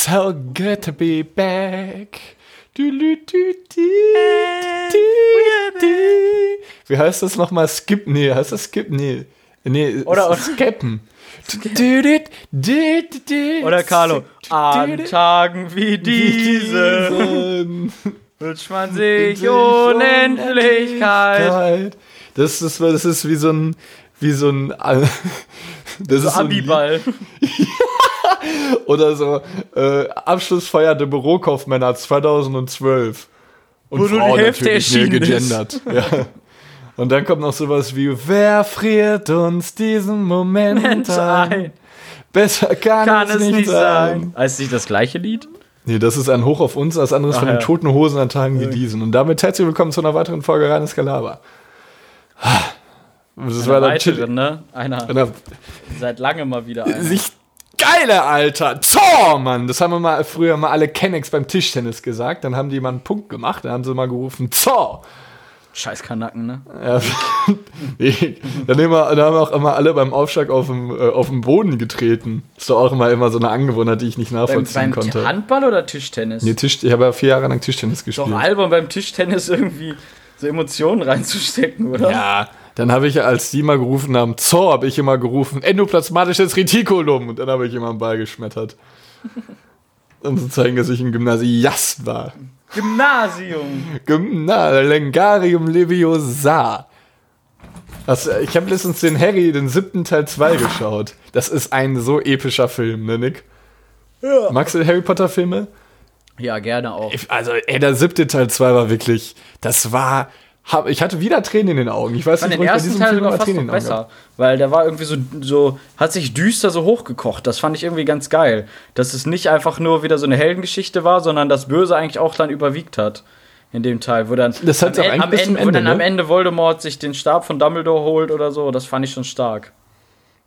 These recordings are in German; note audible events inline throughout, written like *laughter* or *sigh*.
So good to be back. Du, du, du. Wie heißt das nochmal? Skip? Nee, heißt das Skip? Nee. Nee, Oder- du, du. Oder Carlo. An Tagen wie diese Diesen. wünscht man sich Unendlichkeit. Das ist, das ist wie so ein, wie so ein, *laughs* das ist so ein Lied- *laughs* Abiball. *laughs* oder so äh, Abschlussfeier der Bürokaufmänner 2012. Und Wo nur die Frau Hälfte natürlich ist. gegendert. *laughs* Ja. Und dann kommt noch sowas wie, wer friert uns diesen Moment Moment ein? ein. Besser kann, Kann es nicht sein. Es nicht das gleiche Lied? Nee, das ist ein Hoch auf uns, das andere ist Ach von ja. den toten Hosen an Tagen wie diesen. Und damit herzlich willkommen zu einer weiteren Folge Reines Galaber. Das war Einer dann ne? Einer Einer seit langem mal wieder einer. sich geile, Alter. Zor, Mann. Das haben wir mal früher mal alle Kennex beim Tischtennis gesagt. Dann haben die mal einen Punkt gemacht. Dann haben sie mal gerufen, Zor. Scheiß Kanacken, ne? Ja, *laughs* dann, haben wir, dann haben wir auch immer alle beim Aufschlag auf dem, äh, auf dem Boden getreten. Ist doch auch immer, immer so eine Angewohnheit, die ich nicht Beim, nachvollziehen beim konnte. Handball oder Tischtennis? Nee, Tisch, ich habe ja vier Jahre lang Tischtennis gespielt. Doch albern beim Tischtennis irgendwie so Emotionen reinzustecken, oder? Ja, dann habe ich, als die mal gerufen haben, Zor, habe ich immer gerufen, endoplasmatisches Retikulum. Und dann habe ich immer einen Ball geschmettert. *laughs* um zu zeigen, dass ich ein Gymnasiast war. Gymnasium. Gymna Lengarium Leviosa. Das, ich habe letztens den Harry, den siebten Teil 2 geschaut. Das ist ein so epischer Film, ne, Nick? Ja. Magst du Harry Potter Filme? Ja, gerne auch. Also, ey, der siebte Teil 2 war wirklich, das war, hab, ich hatte wieder Tränen in den Augen. Ich weiß Ich nicht, den warum ich bei ersten diesem Teil Film sogar immer fast Tränen noch in den Augen habe. besser, weil der war irgendwie so, so, hat sich düster so hochgekocht. Das fand ich irgendwie ganz geil. Dass es nicht einfach nur wieder so eine Heldengeschichte war, sondern das Böse eigentlich auch dann überwiegt hat. In dem Teil, wo dann, Das am, eigentlich am zum Ende, wo Ende, dann am ne? Ende Voldemort sich den Stab von Dumbledore holt oder so. Das fand ich schon stark.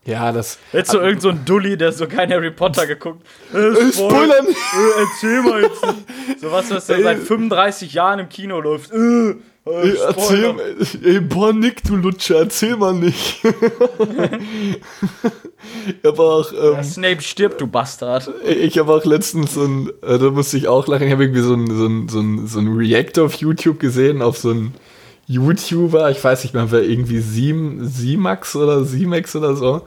Ja, das. Jetzt so irgend so ein Dulli, der so kein Harry Potter geguckt. *laughs* Äh, Spoilern! Äh, erzähl mal jetzt. So was, was ja seit 35 Jahren im Kino läuft. Äh, äh, Ey, erzähl ey, boah, Nick, du Lutscher, erzähl mal nicht. *laughs* ich habe auch, ähm, Snape stirbt, du Bastard. ich habe auch letztens so ein, äh, da musste ich auch lachen, ich habe irgendwie so ein, so ein, so ein, so ein React auf YouTube gesehen, auf so ein YouTuber, ich weiß nicht mehr, wer irgendwie Sim, Simax oder Simex oder so.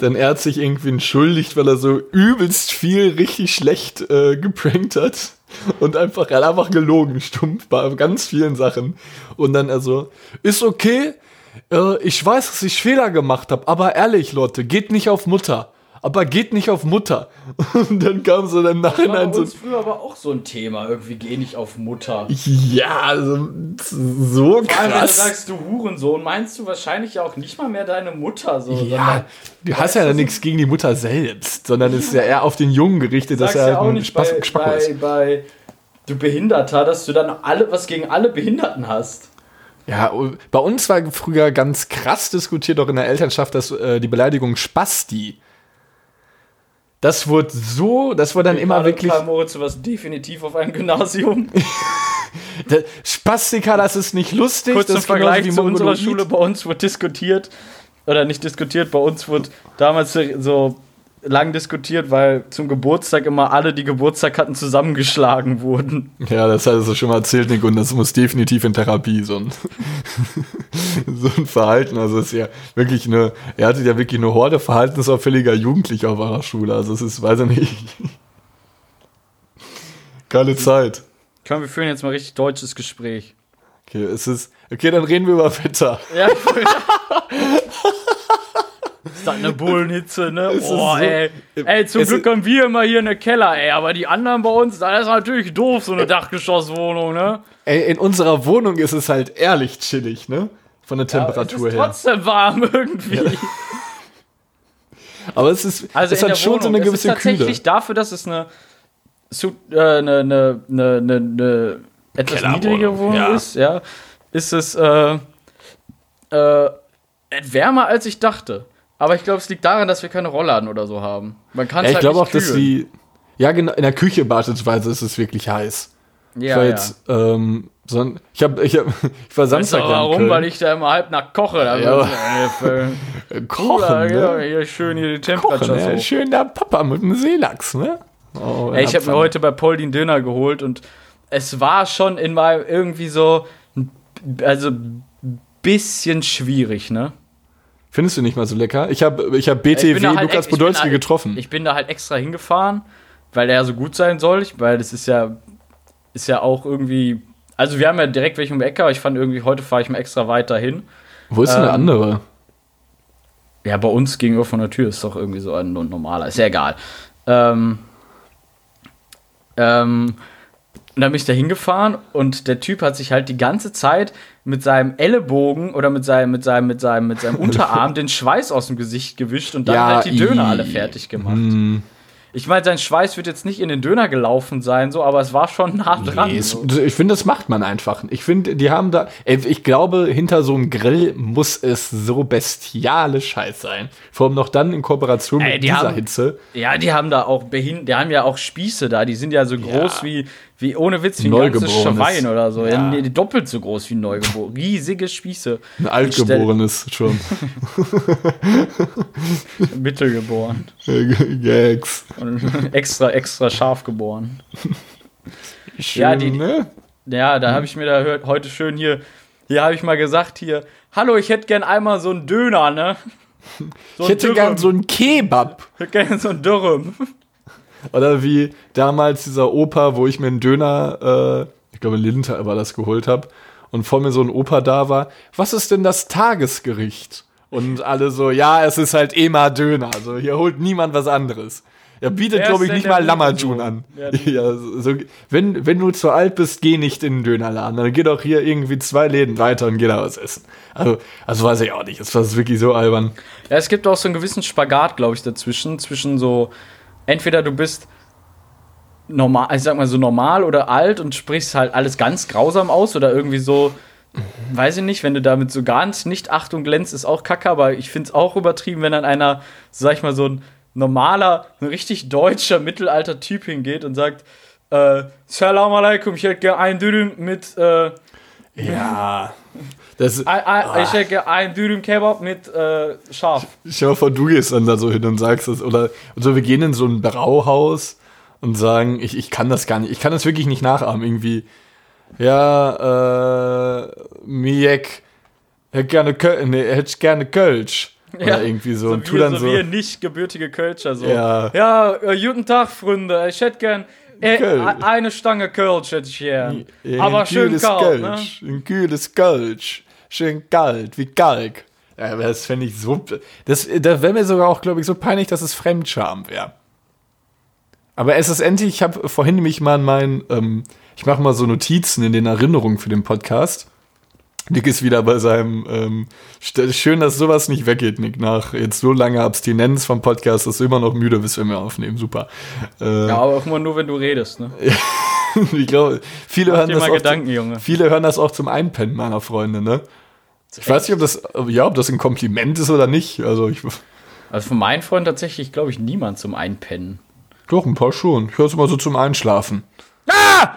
Denn er hat sich irgendwie entschuldigt, weil er so übelst viel richtig schlecht äh, geprankt hat. Und einfach, er hat einfach gelogen, stumpf, bei ganz vielen Sachen. Und dann er so, ist okay, äh, ich weiß, dass ich Fehler gemacht habe, aber ehrlich, Leute, geht nicht auf Mutter. Aber geht nicht auf Mutter. *laughs* Und dann kam so im Das war Nachhinein bei so, uns früher aber auch so ein Thema. Irgendwie geh nicht auf Mutter. ja, also, so Vor allem, wenn du krass. sagst, du Hurensohn, meinst du wahrscheinlich auch nicht mal mehr deine Mutter so. Ja, du hast ja nichts gegen die Mutter selbst, sondern es ist ja eher auf den Jungen gerichtet, dass er ja halt auch nicht Spaß, bei, Spacko ist. bei, bei du Behinderter, dass du dann alle was gegen alle Behinderten hast. Ja, und bei uns war früher ganz krass diskutiert, auch in der Elternschaft, dass äh, die Beleidigung Spasti. Das wurde so, das wurde dann immer Karl- wirklich. Moritz, du warst definitiv auf einem Gymnasium. *laughs* Spastika, das ist nicht lustig. Kurz das zum Vergleich zu unserer. Schule, bei uns wurde diskutiert, oder nicht diskutiert, bei uns wurde damals so lang diskutiert, weil zum Geburtstag immer alle, die Geburtstag hatten, zusammengeschlagen wurden. Ja, das hattest du schon mal erzählt, Nick, und das muss definitiv in Therapie, so ein, *laughs* so ein Verhalten. Also, es ist ja wirklich eine, er hatte ja wirklich eine Horde verhaltensauffälliger Jugendlicher auf eurer Schule. Also, es ist, weiß ich nicht. Geile Zeit. Komm, wir führen jetzt mal richtig deutsches Gespräch. Okay, es ist, okay, dann reden wir über Wetter. Ja. *laughs* *laughs* Ist das eine *laughs* Bullenhitze, ne? Boah, so- ey. Ey, zum Glück haben wir immer hier eine Keller, ey. Aber die anderen bei uns, das ist natürlich doof, so eine Dachgeschosswohnung, ne? Ey, in unserer Wohnung ist es halt ehrlich chillig, ne? Von der Temperatur es ist her. trotzdem warm *laughs* irgendwie. Aber es ist, Also es hat schon Wohnung. so eine es ist gewisse tatsächlich Kühle. dafür, dass es eine, äh, eine, eine, eine, eine, eine etwas niedrige Wohnung ja. ist, ja, ist es äh, äh, wärmer als ich dachte. Aber ich glaube, es liegt daran, dass wir keine Rollladen oder so haben. Man kann Ja, es ich halt glaube nicht auch, dass kühlen. die, ja genau, in der Küche beispielsweise ist es wirklich heiß. ich Ja, war ja. jetzt, ähm, so ein, ich habe, ich, hab, ich war Weißt du Samstag da in warum? Köln. Weil ich da immer halb nackt koche. Da Ja. ja. Äh, *laughs* Kochen, ja, ne? hier schön hier die Kochen, Temperatur ja. so. Schön der Papa mit dem Seelachs, ne? Oh, Ey, ich habe mir heute bei Paul den Döner geholt und es war schon in meinem irgendwie so, also bisschen schwierig, ne? Findest du nicht mal so lecker? Ich habe ich hab BTW Ich halt Lukas ex- ich Podolski da- getroffen. Ich bin da halt extra hingefahren, weil er so gut sein soll. Ich, weil das ist ja, ist ja auch irgendwie. Also wir haben ja direkt welche um die Ecke, aber ich fand irgendwie, heute fahre ich mal extra weiter hin. Wo ist denn der ähm, andere? Ja, bei uns gegenüber von der Tür ist doch irgendwie so ein normaler. Ist ja egal. Ähm, ähm, und dann bin ich da hingefahren und der Typ hat sich halt die ganze Zeit mit seinem Ellenbogen oder mit seinem, mit seinem, mit seinem, mit seinem *laughs* Unterarm den Schweiß aus dem Gesicht gewischt und dann Ja, halt die Döner alle fertig gemacht. Hm, Ich meine, sein Schweiß wird jetzt nicht in den Döner gelaufen sein, so, aber es war schon nah dran. nee, es, so. ich finde, das macht man einfach. Ich finde, die haben da. Ich glaube, hinter so einem Grill muss es so bestiale Scheiß sein. Vor allem noch dann in Kooperation Ey, mit die dieser haben- Hitze. Ja, die haben da auch behin die haben ja auch Spieße da, die sind ja so groß wie, wie ohne Witz, wie ein ganzes Neugeborenes. Schwein oder so. Ja. Ja. nee, doppelt so groß wie ein Neugeboren. Riesige Spieße. Ein Altgeborenes schon. *laughs* Mittelgeboren. Gags. Und extra, extra scharf geboren. Schön, Ja, die- ne? Ja, da habe ich mir da hört, heute schön hier, hier habe ich mal gesagt, hier, hallo, ich hätte gern einmal so einen Döner, ne? So Ich hätte gern so einen Kebab. Ich hätte gern so einen Dürrem. Oder wie damals dieser Opa, wo ich mir einen Döner, äh, ich glaube in Linter war das, geholt habe. Und vor mir so ein Opa da war. Was ist denn das Tagesgericht? Und alle so, ja, es ist halt immer Döner. Also hier holt niemand was anderes. Er bietet, glaube ich, nicht mal? Lammerjun an. Ja, Ja, so, wenn, wenn du zu alt bist, geh nicht in den Dönerladen. Dann geh doch hier irgendwie zwei Läden weiter und geh da was essen. Also, also weiß ich auch nicht. Es war wirklich so albern. Ja, es gibt auch so einen gewissen Spagat, glaube ich, dazwischen. Zwischen so, entweder du bist normal, ich sag mal so normal oder alt und sprichst halt alles ganz grausam aus oder irgendwie so, weiß ich nicht, wenn du damit so ganz nicht Achtung glänzt, ist auch kacke, aber ich finde es auch übertrieben, wenn dann einer, sag ich mal, so ein normaler, ein richtig deutscher Mittelalter-Typ hingeht und sagt, äh, Salam alaikum, ich hätte gerne einen Dürüm mit, äh, Ja. Das, ein, ein, ich hätte einen Dürüm Kebab mit äh, Schaf. Stell dir mal vor, du gehst dann da so hin und sagst das. Oder so, wir gehen in so ein Brauhaus und sagen, ich, ich kann das gar nicht, ich kann das wirklich nicht nachahmen. Irgendwie, ja, äh, Miek, hätte gerne, Köl nee, hätte gerne Kölsch. Oder irgendwie so. So, und tu dann so, so. wir nicht gebürtige Kölscher so. Ja. Ja, äh, guten Tag, Freunde. Ich hätte gern äh, eine Stange Kölsch hätte ich gern. Ja, Aber schön kalt, ne? Kölsch, Ein kühles Kölsch. Schön kalt, wie Kalk. Ja, aber das fände ich so. Das, da wäre mir sogar auch, glaube ich, so peinlich, dass es Fremdscham wäre. Aber es ist endlich, ich habe vorhin nämlich mal in meinen, ähm, ich mache mal so Notizen in den Erinnerungen für den Podcast. Nick ist wieder bei seinem, ähm, schön, dass sowas nicht weggeht, Nick, nach jetzt so langer Abstinenz vom Podcast, dass du immer noch müde bist, wenn wir aufnehmen, super. Äh, Ja, aber auch immer nur, wenn du redest, ne? *laughs* ich glaube, viele Mach hören das auch Gedanken, zum, Junge. Viele hören das auch zum Einpennen meiner Freunde, ne? Ich weiß nicht, ob das, ja, ob das ein Kompliment ist oder nicht. Also ich, Also von meinen Freunden tatsächlich, glaube ich, niemand zum Einpennen. doch, ein paar schon. Ich höre es immer so zum Einschlafen. Mach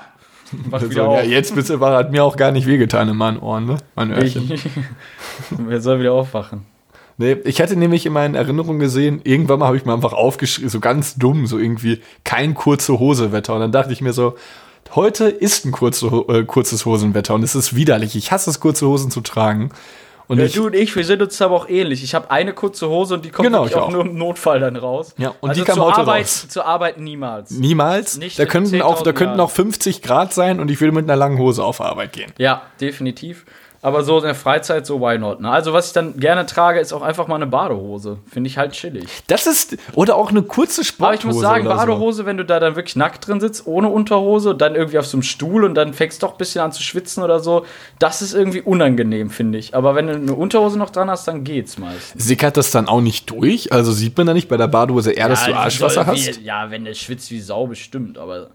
*laughs* Also, ja, jetzt bist du, hat mir auch gar nicht wehgetan in meinen Ohren, ne? Mein Öhrchen. Wer *laughs* soll wieder aufwachen? Nee, ich hatte nämlich in meinen Erinnerungen gesehen, irgendwann mal habe ich mir einfach aufgeschrieben, so ganz dumm, so irgendwie kein kurze Hose-Wetter. Und dann dachte ich mir so, heute ist ein kurze, äh, kurzes Hosenwetter und es ist widerlich. Ich hasse es, kurze Hosen zu tragen. Und Ja, ich, du und ich, wir sind uns aber auch ähnlich. Ich habe eine kurze Hose und die kommt Genau, auch auch. nur im Notfall dann raus. Ja, und also die kam zur heute Arbeit, raus. Zur Arbeit niemals. niemals, Nicht da könnten, auch, da 10.000 könnten auch 50 Grad sein und ich würde mit einer langen Hose auf Arbeit gehen. Ja, definitiv. Aber so in der Freizeit, so why not? Ne? Also, was ich dann gerne trage, ist auch einfach mal eine Badehose. Finde ich halt chillig. Das ist, oder auch eine kurze Sporthose. Aber ich muss sagen, oder so. Badehose, wenn du da dann wirklich nackt drin sitzt, ohne Unterhose, dann irgendwie auf so einem Stuhl und dann fängst doch ein bisschen an zu schwitzen oder so, das ist irgendwie unangenehm, finde ich. Aber wenn du eine Unterhose noch dran hast, dann geht's meistens. Sickert das dann auch nicht durch? Also sieht man da nicht bei der Badehose eher, dass du Ja, Arschwasser hast? Wie, ja, wenn der schwitzt wie Sau, bestimmt, aber.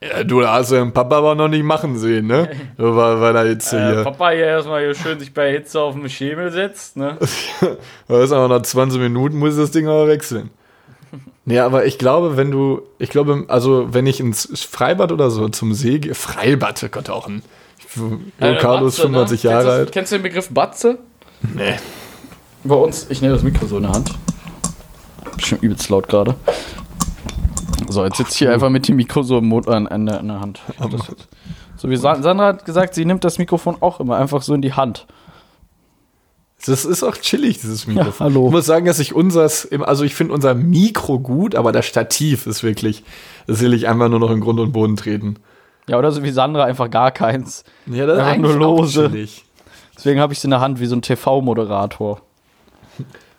Ja, du hast ja den Papa aber noch nicht machen sehen, ne? *laughs* Weil, weil er jetzt Äh, hier. Papa hier erstmal hier schön sich bei Hitze auf den Schemel setzt, ne? *laughs* Da ist aber nach 20 Minuten muss das Ding aber wechseln. Ja, aber ich glaube, wenn du, ich glaube, also wenn ich ins Freibad oder so zum See gehe, Freibad, oh Gott, auch ein Äh, Carlos Batze, 95 ne? Jahre kennst du, alt. Kennst du den Begriff Batze? Nee. Bei uns, ich nehme das Mikro so in der Hand. Bestimmt übelst laut gerade. So, jetzt sitze ich hier einfach mit dem Mikro so im Mund an, an, der, an der Hand. Das, so wie Sa- Sandra hat gesagt, sie nimmt das Mikrofon auch immer einfach so in die Hand. Das ist auch chillig, dieses Mikrofon. Ja, hallo. Ich muss sagen, dass ich unseres, also ich finde unser Mikro gut, aber das Stativ ist wirklich, das will ich einfach nur noch in Grund und Boden treten. Ja, oder so wie Sandra einfach gar keins. Ja, das Einfach nur lose. Deswegen habe ich es in der Hand wie so ein TV-Moderator.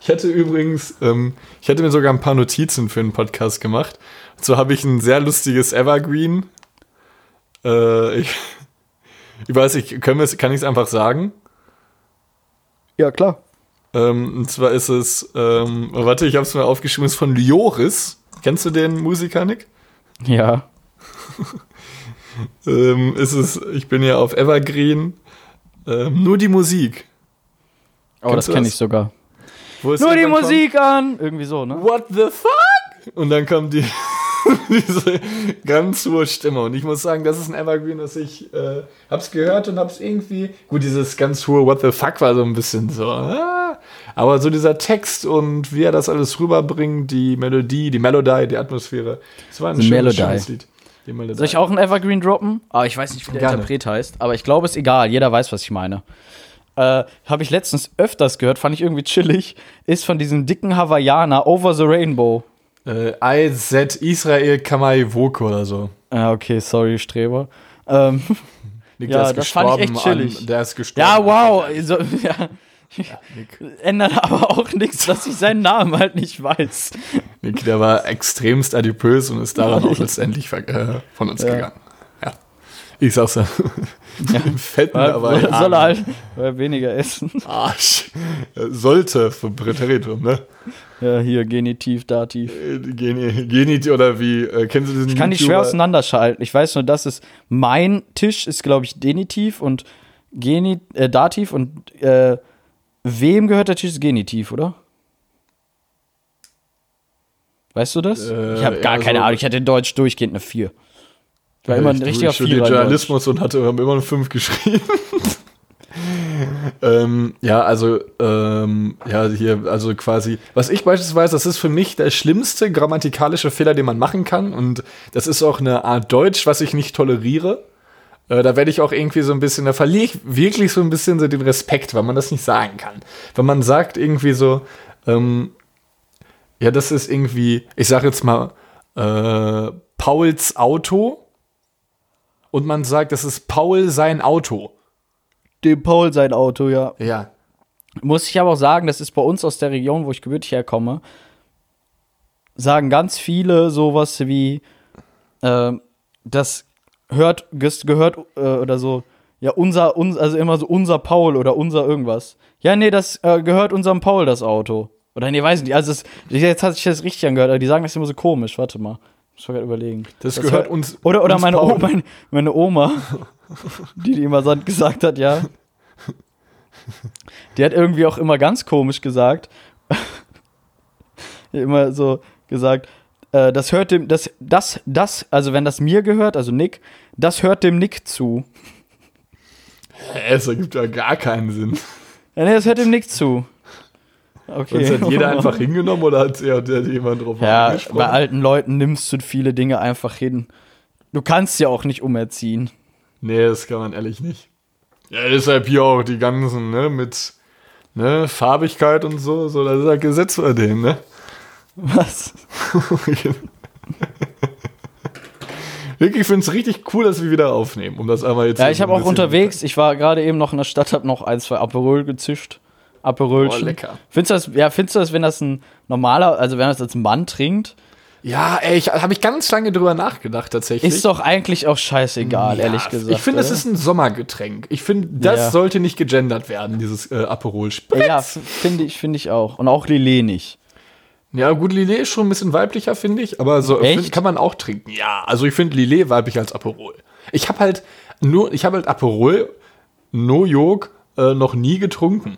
Ich hatte übrigens, ähm, ich hatte mir sogar ein paar Notizen für einen Podcast gemacht. So habe ich ein sehr lustiges Evergreen. Äh, ich, ich weiß nicht, können kann ich es einfach sagen? Ja, klar. Ähm, und zwar ist es, ähm, warte, ich habe es mir aufgeschrieben, ist von Lioris. Kennst du den Musiker, Nick? Ja. *laughs* Ähm, ist es, ich bin ja auf Evergreen. Ähm, nur die Musik. Oh, Kennst das kenne ich sogar. Nur die Musik an! Irgendwie so, ne? Kommt, What the fuck? Und dann kommt die, *laughs* diese ganz hohe Stimme. Und ich muss sagen, das ist ein Evergreen, das ich äh, hab's gehört und hab's irgendwie. Gut, dieses ganz hohe What the fuck war so ein bisschen so. Ah, aber so dieser Text und wie er das alles rüberbringt, die Melodie, die Melodie, die Atmosphäre. Das war ein schönes, schönes Lied. Die Melodie. Soll ich auch einen Evergreen droppen? Ah, ich weiß nicht, wie der Gerne. Interpret heißt, aber ich glaube, es ist egal. Jeder weiß, was ich meine. Äh, Habe ich letztens öfters gehört, fand ich irgendwie chillig. Ist von diesem dicken Hawaiianer Over the Rainbow. Äh, IZ Israel Kamai Woko oder so. Ah, okay, sorry, Streber. Ähm, *laughs* Nick, Ja, der ist das fand ich echt chillig. An, der ist gestorben. ja, wow. So, *laughs* ja. Nick, Ändert aber auch nichts, dass ich seinen Namen halt nicht weiß. Nick, der war extremst adipös und ist daran auch letztendlich äh, von uns Ja. gegangen. Ja. Ich sag's ja. *laughs* Im Fetten, aber Soll, soll er halt weniger essen. Arsch. Sollte für Präteritum, ne? Ja, hier, Genitiv, Dativ. Geni, Geni oder wie, äh, kennst du diesen Ich kann die schwer YouTuber? auseinanderschalten. Ich weiß nur, dass es mein Tisch ist, glaube ich, Denitiv und Geni äh, Dativ und äh, wem gehört der Tisch Genitiv, oder? Weißt du das? Äh, ich habe gar ja, keine Ahnung. Ich hatte in Deutsch durchgehend eine 4. Ich war immer ein Ich richtiger Vierer. Deutsch. Journalismus und hatte immer eine 5 geschrieben. *laughs* ähm, ja, also, ähm, ja, hier, also quasi, was ich beispielsweise, das ist für mich der schlimmste grammatikalische Fehler, den man machen kann. Und das ist auch eine Art Deutsch, was ich nicht toleriere. Äh, da werde ich auch irgendwie so ein bisschen, da verliere ich wirklich so ein bisschen so den Respekt, weil man das nicht sagen kann. Wenn man sagt irgendwie so, ähm, ja, das ist irgendwie, ich sage jetzt mal, äh, Pauls Auto und man sagt, das ist Paul sein Auto. Dem Paul sein Auto, ja. Ja. Muss ich aber auch sagen, das ist bei uns aus der Region, wo ich gebürtig herkomme, sagen ganz viele sowas wie, äh, das hört, gehört äh, oder so, ja, unser, uns, also immer so unser Paul oder unser irgendwas. Ja, nee, das äh, gehört unserem Paul, das Auto. Oder nee, weiß nicht, also es, jetzt hat sich das richtig angehört, aber die sagen das immer so komisch, warte mal. Muss ich gerade überlegen. Das gehört hört- uns- Oder, oder uns meine, Paul. Oma, meine, meine Oma, *laughs* die, die immer so gesagt hat, ja. Die hat irgendwie auch immer ganz komisch gesagt. *laughs* immer so gesagt, äh, das hört dem, das, das, das, also wenn das mir gehört, also Nick, das hört dem Nick zu. Das ergibt ja gar keinen Sinn. Ja, nee, das hört dem Nick zu. Okay. Und das hat jeder *laughs* einfach hingenommen oder hat ja, hat jemand drauf Ja, angesprochen? bei alten Leuten nimmst du viele Dinge einfach hin. Du kannst ja auch nicht umerziehen. Nee, das kann man ehrlich nicht. Ja, deshalb hier auch die ganzen, ne, mit ne, Farbigkeit und so, so, das ist ja Gesetz bei denen, ne? Was? *laughs* Rick, ich finde es richtig cool, dass wir wieder aufnehmen, um das einmal jetzt Ja, ich habe auch unterwegs, ich war gerade eben noch in der Stadt, habe noch ein, zwei Aperol gezischt. Aperolchen. Oh, lecker. Findest du das, ja, findest du das, wenn das ein normaler, also wenn das als Mann trinkt, Ja, ey, ich habe ich ganz lange drüber nachgedacht tatsächlich. ist doch eigentlich auch scheißegal, Ja, ehrlich gesagt. Ich finde, es ist ein Sommergetränk. Ich finde, das Ja. sollte nicht gegendert werden, dieses äh, Aperol Spritz. Ja, finde ich, finde ich auch. Und auch Lillet nicht. Ja, gut, Lillet ist schon ein bisschen weiblicher, finde ich, aber so find, kann man auch trinken. Ja, also ich finde Lillet weiblich als Aperol. Ich habe halt nur, ich habe halt Aperol, No Jog, äh, noch nie getrunken.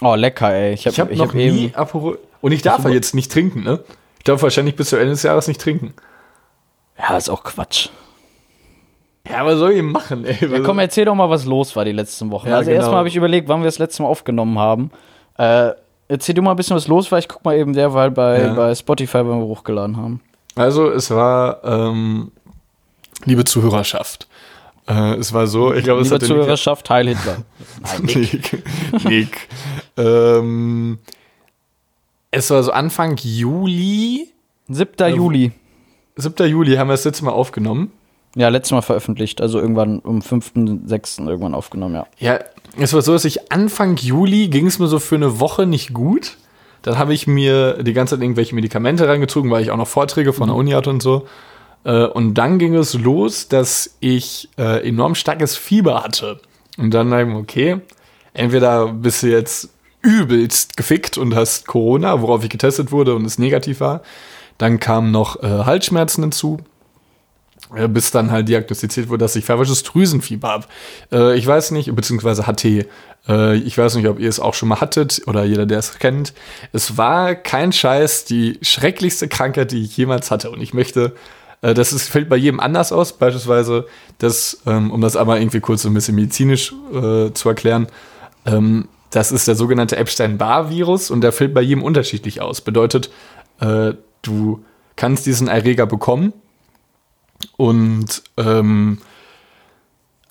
Oh, lecker, ey. Ich habe ich noch hab nie eben. Aperol. Und ich darf ja jetzt nicht trinken, ne? Ich darf wahrscheinlich bis zu Ende des Jahres nicht trinken. Ja, ist auch Quatsch. Ja, was soll ich machen, ey? Ja, komm, erzähl doch mal, was los war die letzten Wochen. Ja, also genau. erstmal habe ich überlegt, wann wir das letzte Mal aufgenommen haben. Äh, erzähl du mal ein bisschen, was los war. Ich guck mal eben derweil bei, Ja. bei Spotify, wenn wir hochgeladen haben. Also es war, ähm, liebe Zuhörerschaft, äh, es war so, ich glaube, es hat Zuhörerschaft, Heil Hitler. *laughs* Nein, Nick. Nick. Nick. ähm, es war so Anfang Juli, 7. Juli. 7. Juli haben wir das letzte Mal aufgenommen. Ja, letztes Mal veröffentlicht, also irgendwann um 5.6. irgendwann aufgenommen, ja. Ja, es war so, dass ich Anfang Juli ging es mir so für eine Woche nicht gut. Dann habe ich mir die ganze Zeit irgendwelche Medikamente reingezogen, weil ich auch noch Vorträge von der Uni hatte und so. Äh, Und dann ging es los, dass ich äh, enorm starkes Fieber hatte. Und dann dachte ich okay, entweder bist du jetzt übelst gefickt und hast Corona, worauf ich getestet wurde und es negativ war. Dann kamen noch äh, Halsschmerzen hinzu. Äh, bis dann halt diagnostiziert wurde, dass ich färvisches Drüsenfieber habe. Äh, ich weiß nicht, beziehungsweise HT. Äh, ich weiß nicht, ob ihr es auch schon mal hattet oder jeder, der es kennt. Es war kein Scheiß die schrecklichste Krankheit, die ich jemals hatte. Und ich möchte, das ist, fällt bei jedem anders aus. Beispielsweise, das, ähm, um das aber irgendwie kurz so ein bisschen medizinisch äh, zu erklären, ähm, das ist der sogenannte Epstein-Barr-Virus und der fällt bei jedem unterschiedlich aus. Bedeutet, äh, du kannst diesen Erreger bekommen und ähm,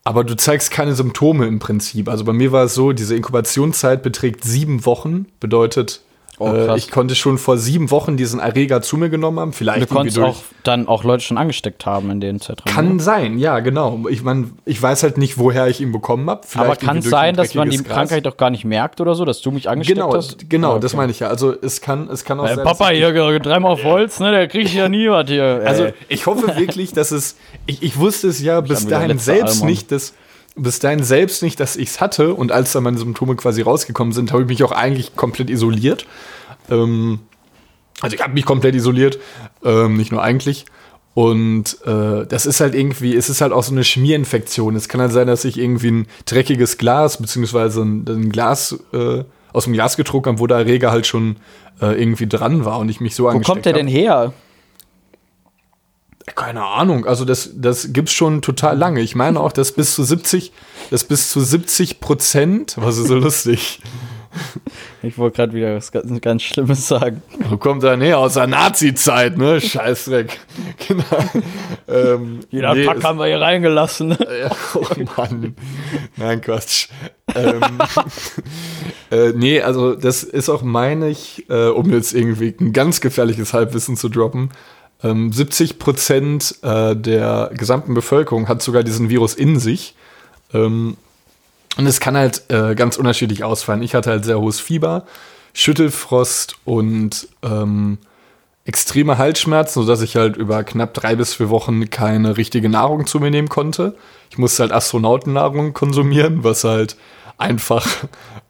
aber du zeigst keine Symptome im Prinzip. Also bei mir war es so, diese Inkubationszeit beträgt sieben Wochen. Bedeutet, Oh, äh, ich konnte schon vor sieben Wochen diesen Erreger zu mir genommen haben. Vielleicht Du konntest auch dann auch Leute schon angesteckt haben in den Zeitraum. Kann ne? sein, ja, genau. Ich meine, ich weiß halt nicht, woher ich ihn bekommen habe. Aber kann es sein, dass man die Krankheit doch gar nicht merkt oder so, dass du mich angesteckt Genau, hast? genau, Ah, das okay. meine ich ja. Also es kann, es kann auch Äh, sein. Papa ich- hier, dreimal auf Holz, ne? Der kriegt ja nie was hier. Ey. Also ich hoffe wirklich, dass es. Ich, ich wusste es ja bis dahin selbst Allmann. nicht, dass bis dahin selbst nicht, dass ich es hatte. Und als dann meine Symptome quasi rausgekommen sind, habe ich mich auch eigentlich komplett isoliert. Ähm, also ich habe mich komplett isoliert, ähm, nicht nur eigentlich. Und äh, das ist halt irgendwie, es ist halt auch so eine Schmierinfektion. Es kann halt sein, dass ich irgendwie ein dreckiges Glas, beziehungsweise ein, ein Glas äh, aus dem Glas getrunken habe, wo der Erreger halt schon äh, irgendwie dran war und ich mich so Wo kommt der hab. denn her? Keine Ahnung, also das, das gibt's schon total lange. Ich meine auch, dass bis zu 70, dass bis zu 70 Prozent, was ist so lustig, Ich wollte gerade wieder was ganz, ganz Schlimmes sagen. wo kommt er näher aus der Nazi-Zeit, ne? Scheißdreck. Genau. ähm, Jeder nee, Pack es- haben wir hier reingelassen. Ja, oh Mann. Nein, Quatsch. ähm, *laughs* äh, nee, also das ist auch, meine ich, äh, um jetzt irgendwie ein ganz gefährliches Halbwissen zu droppen, ähm, 70 Prozent äh, der gesamten Bevölkerung hat sogar diesen Virus in sich. Ähm, und es kann halt äh, ganz unterschiedlich ausfallen. Ich hatte halt sehr hohes Fieber, Schüttelfrost und ähm, extreme Halsschmerzen, sodass ich halt über knapp drei bis vier Wochen keine richtige Nahrung zu mir nehmen konnte. Ich musste halt Astronautennahrung konsumieren, was halt einfach,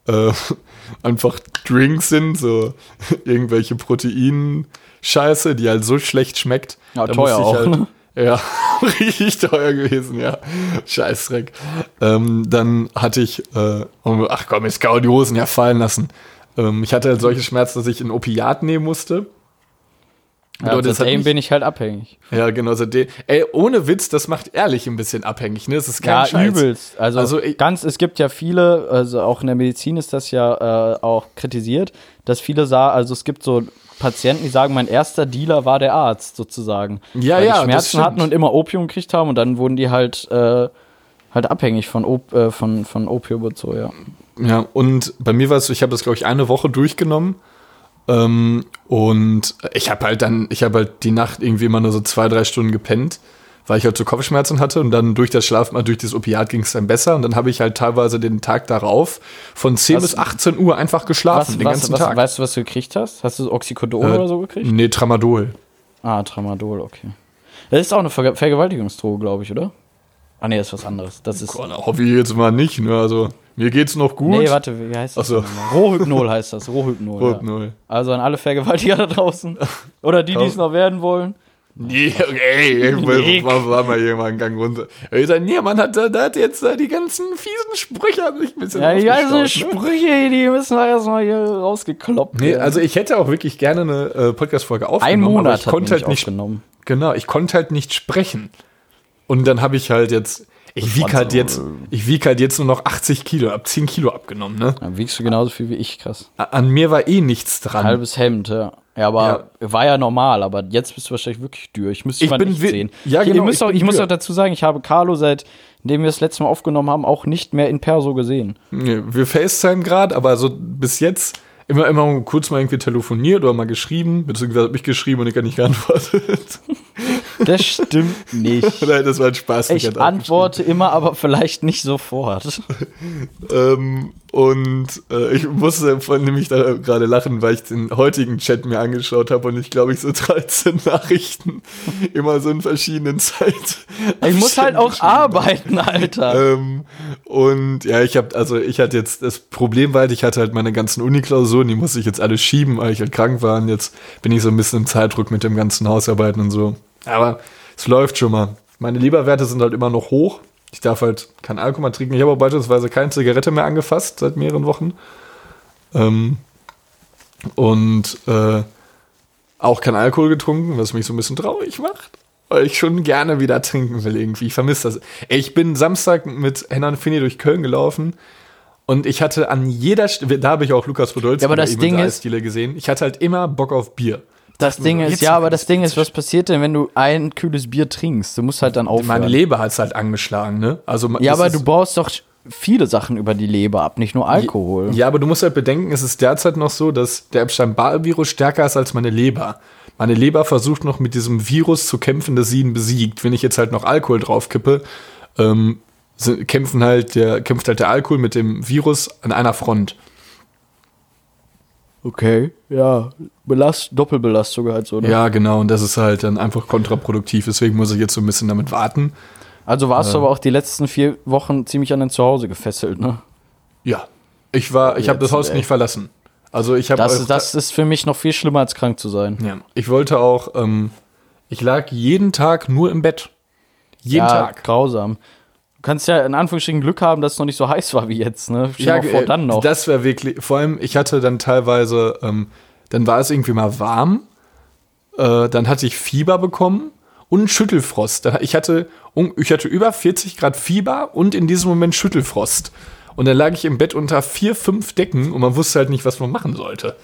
äh, *laughs* einfach Drinks sind, so *laughs* irgendwelche Protein-Scheiße, die halt so schlecht schmeckt. Ja, teuer auch, Halt, ja, *laughs* richtig teuer gewesen, ja. Scheißdreck. Ähm, dann hatte ich, äh, ach komm, jetzt kann die Hosen ja fallen lassen. Ähm, ich hatte halt solche Schmerzen, dass ich ein Opiat nehmen musste. Ja, hat seitdem mich- bin ich halt abhängig. ja, genau. Seitdem, ey, ohne Witz, das macht ehrlich ein bisschen abhängig, ne? Das ist kein Ja, Scheiß. übelst. Also, Also, ich- ganz, es gibt ja viele, also auch in der Medizin ist das ja äh, auch kritisiert, dass viele sagen, also es gibt so Patienten, die sagen, mein erster Dealer war der Arzt sozusagen. Ja, weil ja, die Schmerzen hatten und immer Opium gekriegt haben und dann wurden die halt halt abhängig von, Op äh, von, von Opium und so, ja. Ja, und bei mir war es so, ich habe das, glaube ich, eine Woche durchgenommen. Ähm, und ich habe halt dann, ich habe halt die Nacht irgendwie immer nur so zwei, drei Stunden gepennt, weil ich halt so Kopfschmerzen hatte und dann durch das Schlafen, durch das Opiat ging es dann besser und dann habe ich halt teilweise den Tag darauf von 10 Was- bis 18 Uhr einfach geschlafen, Was, den ganzen was, Tag. weißt du, was du gekriegt hast? Hast du Oxycodon Äh, oder so gekriegt? Nee, Tramadol. Ah, Tramadol, okay. Das ist auch eine Ver Vergewaltigungsdroge, glaube ich, oder? Ah, nee, das ist was anderes. Das ist. Da hoffe ich jetzt mal nicht, ne? Also, mir geht's noch gut. Nee, warte, wie heißt das? So. Rohhypnol heißt das, *laughs* Rohhypnol. Ja. Rohypnol. Also an alle Vergewaltiger da draußen. *laughs* Oder die, die es noch werden wollen. Nee, okay, ich Nee. war, war mal hier mal einen Gang runter. Ich sag, nee, man hat, da, da hat jetzt äh, die ganzen fiesen Sprüche an sich ein bisschen Ja, die ganzen ne? Sprüche, die müssen wir erstmal hier rausgekloppt Nee, werden. also ich hätte auch wirklich gerne eine äh, Podcast-Folge aufgenommen. Ein aber Monat ich hat konnte halt nicht, aufgenommen. genau, ich konnte halt nicht sprechen. Und dann habe ich halt jetzt, Ich wiege halt jetzt, ich wieg halt jetzt nur noch 80 Kilo, hab 10 Kilo abgenommen, ne? Dann wiegst du genauso viel wie ich, krass. An mir war eh nichts dran. Halbes Hemd, ja. Ja, aber war ja normal, aber jetzt bist du wahrscheinlich wirklich dürr. Ich müsste Ich mal bin nicht sehen. Ja, ich, genau, ihr müsst ich auch, ich muss auch dazu sagen, ich habe Carlo, seitdem wir das letzte Mal aufgenommen haben, auch nicht mehr in Perso gesehen. Nee, Wir FaceTime gerade, aber so bis jetzt immer, immer kurz mal irgendwie telefoniert oder mal geschrieben, beziehungsweise hab ich geschrieben und ich habe nicht geantwortet. *laughs* Das stimmt nicht. *laughs* Nein, das war ein Spaß. Ich antworte immer, aber vielleicht nicht sofort. Ähm, und äh, ich musste von nämlich da gerade lachen, weil ich den heutigen Chat mir angeschaut habe und ich glaube, ich so 13 Nachrichten immer so in verschiedenen *laughs* Zeiten. Ich muss halt auch arbeiten, Alter. Ähm, und ja, ich habe, also ich hatte jetzt, das Problem war halt, ich hatte halt meine ganzen Uni-Klausuren, die musste ich jetzt alle schieben, weil ich halt krank war und jetzt bin ich so ein bisschen im Zeitdruck mit dem ganzen Hausarbeiten und so. Aber es läuft schon mal. Meine Leberwerte sind halt immer noch hoch. Ich darf halt kein Alkohol mehr trinken. Ich habe auch beispielsweise keine Zigarette mehr angefasst seit mehreren Wochen. Ähm, und äh, auch kein Alkohol getrunken, was mich so ein bisschen traurig macht. Weil ich schon gerne wieder trinken will irgendwie. Ich vermisse das. Ich bin Samstag mit Henna und Finny durch Köln gelaufen und ich hatte an jeder Stelle, da habe ich auch Lukas Podolski Ja, aber das Ding ist- gesehen. Ich hatte halt immer Bock auf Bier. Das Ding ist, ja, aber das Ding ist, was passiert denn, wenn du ein kühles Bier trinkst? Du musst halt dann aufhören. Meine Leber hat es halt angeschlagen, ne? Also ja, aber du baust doch viele Sachen über die Leber ab, nicht nur Alkohol. Ja, aber du musst halt bedenken, es ist derzeit noch so, dass der Epstein-Barr-Virus stärker ist als meine Leber. Meine Leber versucht noch mit diesem Virus zu kämpfen, das sie ihn besiegt. Wenn ich jetzt halt noch Alkohol draufkippe, ähm, kämpfen halt der, kämpft halt der Alkohol mit dem Virus an einer Front. Okay, ja. Belast, Doppelbelastung halt so, ne? Ja, genau, und das ist halt dann einfach kontraproduktiv. Deswegen muss ich jetzt so ein bisschen damit warten. Also warst du aber auch die letzten vier Wochen ziemlich an dein Zuhause gefesselt, ne? Ja. Ich war, ich habe das Haus ey. nicht verlassen. Also ich habe Das, ist- das ist für mich noch viel schlimmer als krank zu sein. Ja, ich wollte auch, ähm, ich lag jeden Tag nur im Bett. Jeden ja, Tag. grausam. Du kannst ja in Anführungsstrichen Glück haben, dass es noch nicht so heiß war wie jetzt, ne? Stell mal vor, äh, dann noch. Das wäre wirklich, vor allem, ich hatte dann teilweise, ähm, dann war es irgendwie mal warm, äh, dann hatte ich Fieber bekommen und Schüttelfrost. Ich hatte, ich hatte über 40 Grad Fieber und in diesem Moment Schüttelfrost. Und dann lag ich im Bett unter vier, fünf Decken und man wusste halt nicht, was man machen sollte.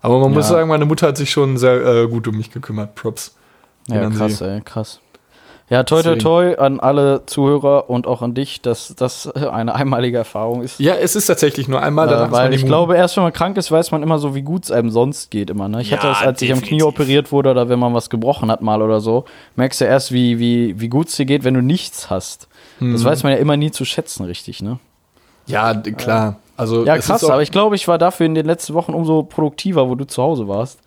Aber man muss Ja. sagen, meine Mutter hat sich schon sehr äh, gut um mich gekümmert. Props. ja, krass, ey, krass. Ja, toi, toi, toi an alle Zuhörer und auch an dich, dass das eine einmalige Erfahrung ist. Ja, es ist tatsächlich nur einmal. danach Äh, weil ich glaube, erst wenn man krank ist, weiß man immer so, wie gut es einem sonst geht immer. Ne? Ich hatte Ja, das, als ich am Knie definitiv. operiert wurde oder wenn man was gebrochen hat mal oder so, merkst du erst, wie, wie, wie gut es dir geht, wenn du nichts hast. Mhm. Das weiß man ja immer nie zu schätzen, richtig, ne? Ja, klar. Also, Ja, krass, aber ich glaube, ich war dafür in den letzten Wochen umso produktiver, wo du zu Hause warst.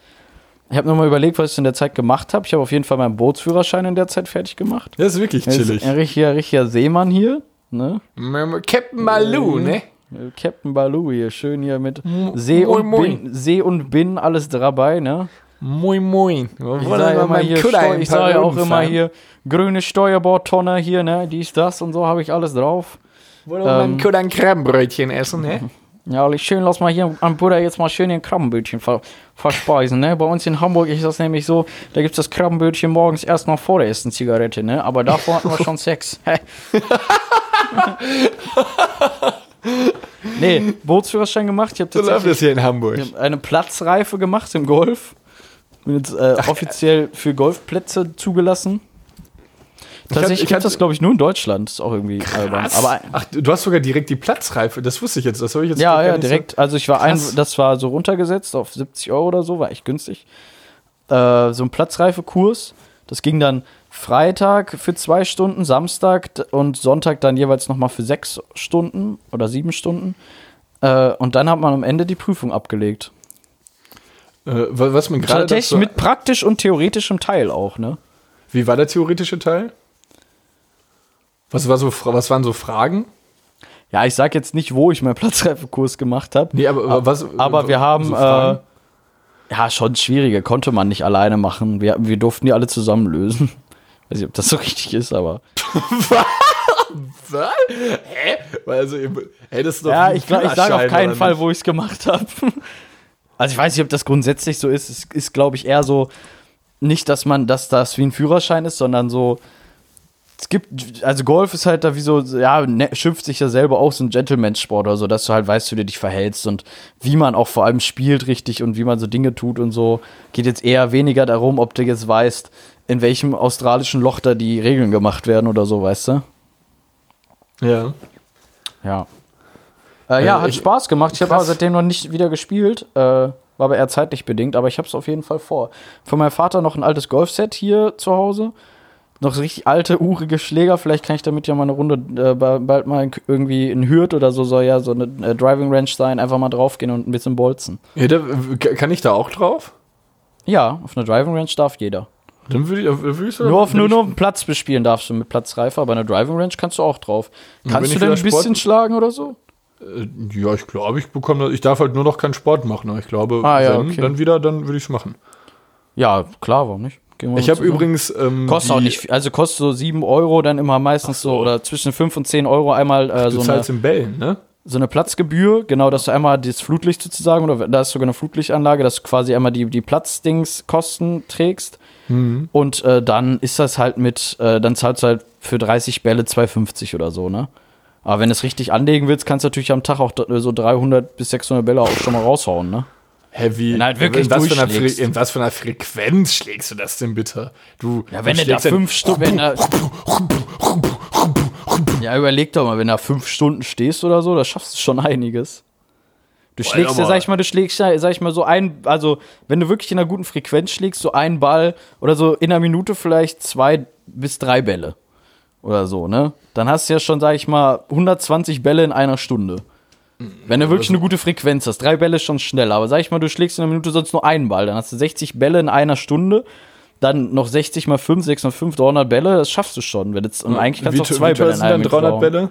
Ich habe nochmal überlegt, was ich in der Zeit gemacht habe. Ich habe auf jeden Fall meinen Bootsführerschein in der Zeit fertig gemacht. Das ist wirklich Er ist chillig. ein richtiger, richtiger Seemann hier, ne? Captain Malou, ne? Äh, Captain Baloo hier, schön hier mit See moin, und, moin. Bin, See und Bin, alles dabei, ne? Moin, moin. Ich sage immer hier, Steu- ich sage ja auch immer hier, grüne Steuerbordtonne hier, ne? Dies, das und so habe ich alles drauf. Wollen wir ähm, mal ein Krabbenbrötchen essen, ne? *laughs* Ja, schön, lass mal hier am Buddha jetzt mal schön ein Krabbenbötchen ver verspeisen, ne? Bei uns in Hamburg ist das nämlich so, da gibt es das Krabbenbötchen morgens erst noch vor der ersten Zigarette, ne? Aber davor hatten wir schon *laughs* Sex. nee, Bootsführerschein gemacht. Ich So läuft das hier in Hamburg. Eine Platzreife gemacht im Golf. Bin jetzt äh, *laughs* offiziell für Golfplätze zugelassen. Tatsächlich gibt hatte- das, glaube ich, nur in Deutschland. ist auch irgendwie albern. Aber Ach, du hast sogar direkt die Platzreife. Das wusste ich jetzt. Das habe ich jetzt ja, ja, nicht so- direkt. Also ich war ein, Krass. das war so runtergesetzt auf 70 Euro oder so, war echt günstig. Äh, so ein Platzreifekurs. Das ging dann Freitag für zwei Stunden, Samstag und Sonntag dann jeweils nochmal für sechs Stunden oder sieben Stunden. Äh, und dann hat man am Ende die Prüfung abgelegt. Äh, wa- was mir gerade Tatsächlich mit praktisch und theoretischem Teil auch, ne? Wie war der theoretische Teil? Was, war so, was waren so Fragen? Ja, ich sag jetzt nicht, wo ich meinen Platzreifekurs gemacht habe. Nee, aber was. Aber wir haben, so äh, ja, schon schwierige, konnte man nicht alleine machen. Wir, wir durften die alle zusammen lösen. *laughs* Weiß nicht, ob das so richtig ist, aber. *laughs* Was? Hä? Also, ist doch Ja, ich, glaub- ich sage auf keinen Fall, wo ich es gemacht habe. *laughs* Also ich weiß nicht, ob das grundsätzlich so ist. Es ist, glaube ich, eher so, nicht, dass man, dass das wie ein Führerschein ist, sondern so, es gibt, also Golf ist halt da wie so, ja, ne, schimpft sich ja selber auch so ein Gentleman-Sport oder so, dass du halt weißt, wie du dich verhältst und wie man auch vor allem spielt richtig und wie man so Dinge tut und so. Geht jetzt eher weniger darum, ob du jetzt weißt, in welchem australischen Loch da die Regeln gemacht werden oder so, weißt du? Ja. Ja. Äh, ja, Äh, hat Spaß gemacht. Ich habe aber seitdem noch nicht wieder gespielt. Äh, war aber eher zeitlich bedingt, aber ich habe es auf jeden Fall vor. Von meinem Vater noch ein altes Golfset hier zu Hause. Noch so richtig alte, urige Schläger. Vielleicht kann ich damit ja mal eine Runde äh, ba- bald mal irgendwie in Hürth oder so soll ja so eine äh, Driving Range sein. Einfach mal draufgehen und ein bisschen bolzen. ja da, kann ich da auch drauf? Ja, auf einer Driving Range darf jeder. Dann würde ich, würde ich sagen, Nur auf, nur, ich- nur Platz bespielen darfst du mit Platzreife, aber eine Driving Range kannst du auch drauf. Kannst ich du denn ein wieder bisschen Sport- schlagen oder so? Äh, Ja, ich glaube, ich bekomme das. Ich darf halt nur noch keinen Sport machen. aber Ich glaube, Ah, ja, wenn, okay. dann wieder, dann würde ich es machen. Ja, klar, warum nicht? Ich habe übrigens. Ähm, Kostet auch nicht viel. Also kostet so 7 Euro dann immer meistens so. oder zwischen 5 und 10 Euro einmal äh, Du so, eine, zahlst in Bällen, ne? so eine Platzgebühr. Genau, dass du einmal das Flutlicht sozusagen, oder da ist sogar eine Flutlichtanlage, dass du quasi einmal die, die Platzdingskosten trägst. Mhm. Und äh, dann ist das halt mit, äh, dann zahlst du halt für 30 Bälle 2,50 oder so, ne? Aber wenn du es richtig anlegen willst, kannst du natürlich am Tag auch so 300 bis 600 Bälle auch schon mal raushauen, ne? Heavy. Wenn halt wirklich in, was für einer. Fre in was für einer Frequenz schlägst du das denn bitte? Du, Ja, wenn du da fünf Stunden. *laughs* Ja, überleg doch mal, wenn du da fünf Stunden stehst oder so, da schaffst du schon einiges. Du Boah, schlägst ja, sag ich mal, du schlägst ja, sag ich mal, so ein, also wenn du wirklich in einer guten Frequenz schlägst, so einen Ball oder so in einer Minute vielleicht zwei bis drei Bälle oder so, ne? Dann hast du ja schon, sag ich mal, 120 Bälle in einer Stunde. Wenn du wirklich eine gute Frequenz hast. Drei Bälle ist schon schnell, aber sag ich mal, du schlägst in einer Minute sonst nur einen Ball, dann hast du 60 Bälle in einer Stunde. Dann noch 60 mal 5, 6 mal 5, 300 Bälle, das schaffst du schon. Wenn jetzt, und eigentlich kannst du auch zwei Bälle in dann 300 Minute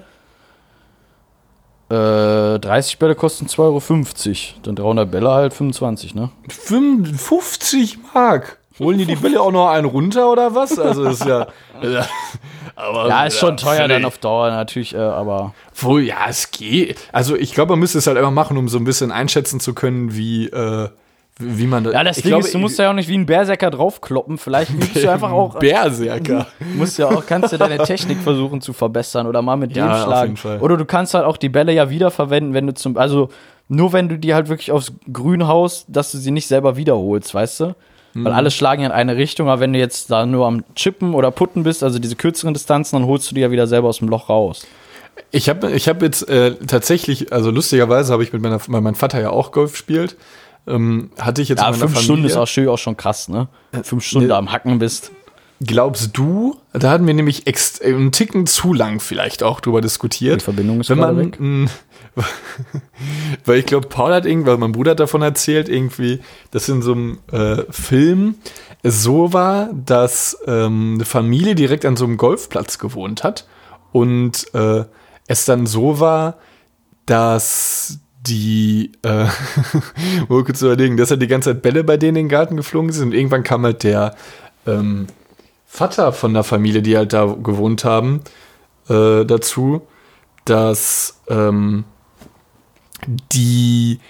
Bälle? Äh, 30 Bälle kosten 2,50 Euro. Dann 300 Bälle halt 25, ne? 50 Mark. Holen die die Bälle auch noch einen runter oder was? Also ist ja. *laughs* *laughs* aber, Ja, ist schon teuer völlig- dann auf Dauer natürlich, äh, aber. Wohl, ja, es geht. Also ich glaube, man müsste es halt einfach machen, um so ein bisschen einschätzen zu können, wie, äh, wie man da. Ja, das ich Ding ist, du musst ja auch nicht wie ein Berserker draufkloppen. Vielleicht *laughs* übst du einfach auch. Berserker. *laughs* musst ja auch, kannst du deine Technik versuchen zu verbessern oder mal mit Ja, dem auf schlagen. jeden Fall. Oder du kannst halt auch die Bälle ja wiederverwenden, wenn du zum, also nur wenn du die halt wirklich aufs Grün haust, dass du sie nicht selber wiederholst, weißt du? Mhm. Weil alle schlagen ja in eine Richtung, aber wenn du jetzt da nur am Chippen oder Putten bist, also diese kürzeren Distanzen, dann holst du die ja wieder selber aus dem Loch raus. Ich habe ich hab jetzt äh, tatsächlich, also lustigerweise habe ich mit meiner, weil mein Vater ja auch Golf spielt, ähm, hatte ich jetzt Ja, in meiner fünf Stunden ist Familie- auch, schön, auch schon krass, ne? Fünf Stunden ne- da am Hacken bist. Glaubst du, da hatten wir nämlich ex äh, einen Ticken zu lang vielleicht auch drüber diskutiert. Die Verbindung ist wenn man, weg. *laughs* weil ich glaube, Paul hat irgendwie, weil mein Bruder hat davon erzählt, irgendwie, dass in so einem äh, Film es so war, dass ähm, eine Familie direkt an so einem Golfplatz gewohnt hat und äh, es dann so war, dass die, äh, *laughs* wo kurz überlegen, dass halt die ganze Zeit Bälle bei denen in den Garten geflogen sind und irgendwann kam halt der ähm, Vater von der Familie, die halt da gewohnt haben, äh, dazu, dass ähm, die,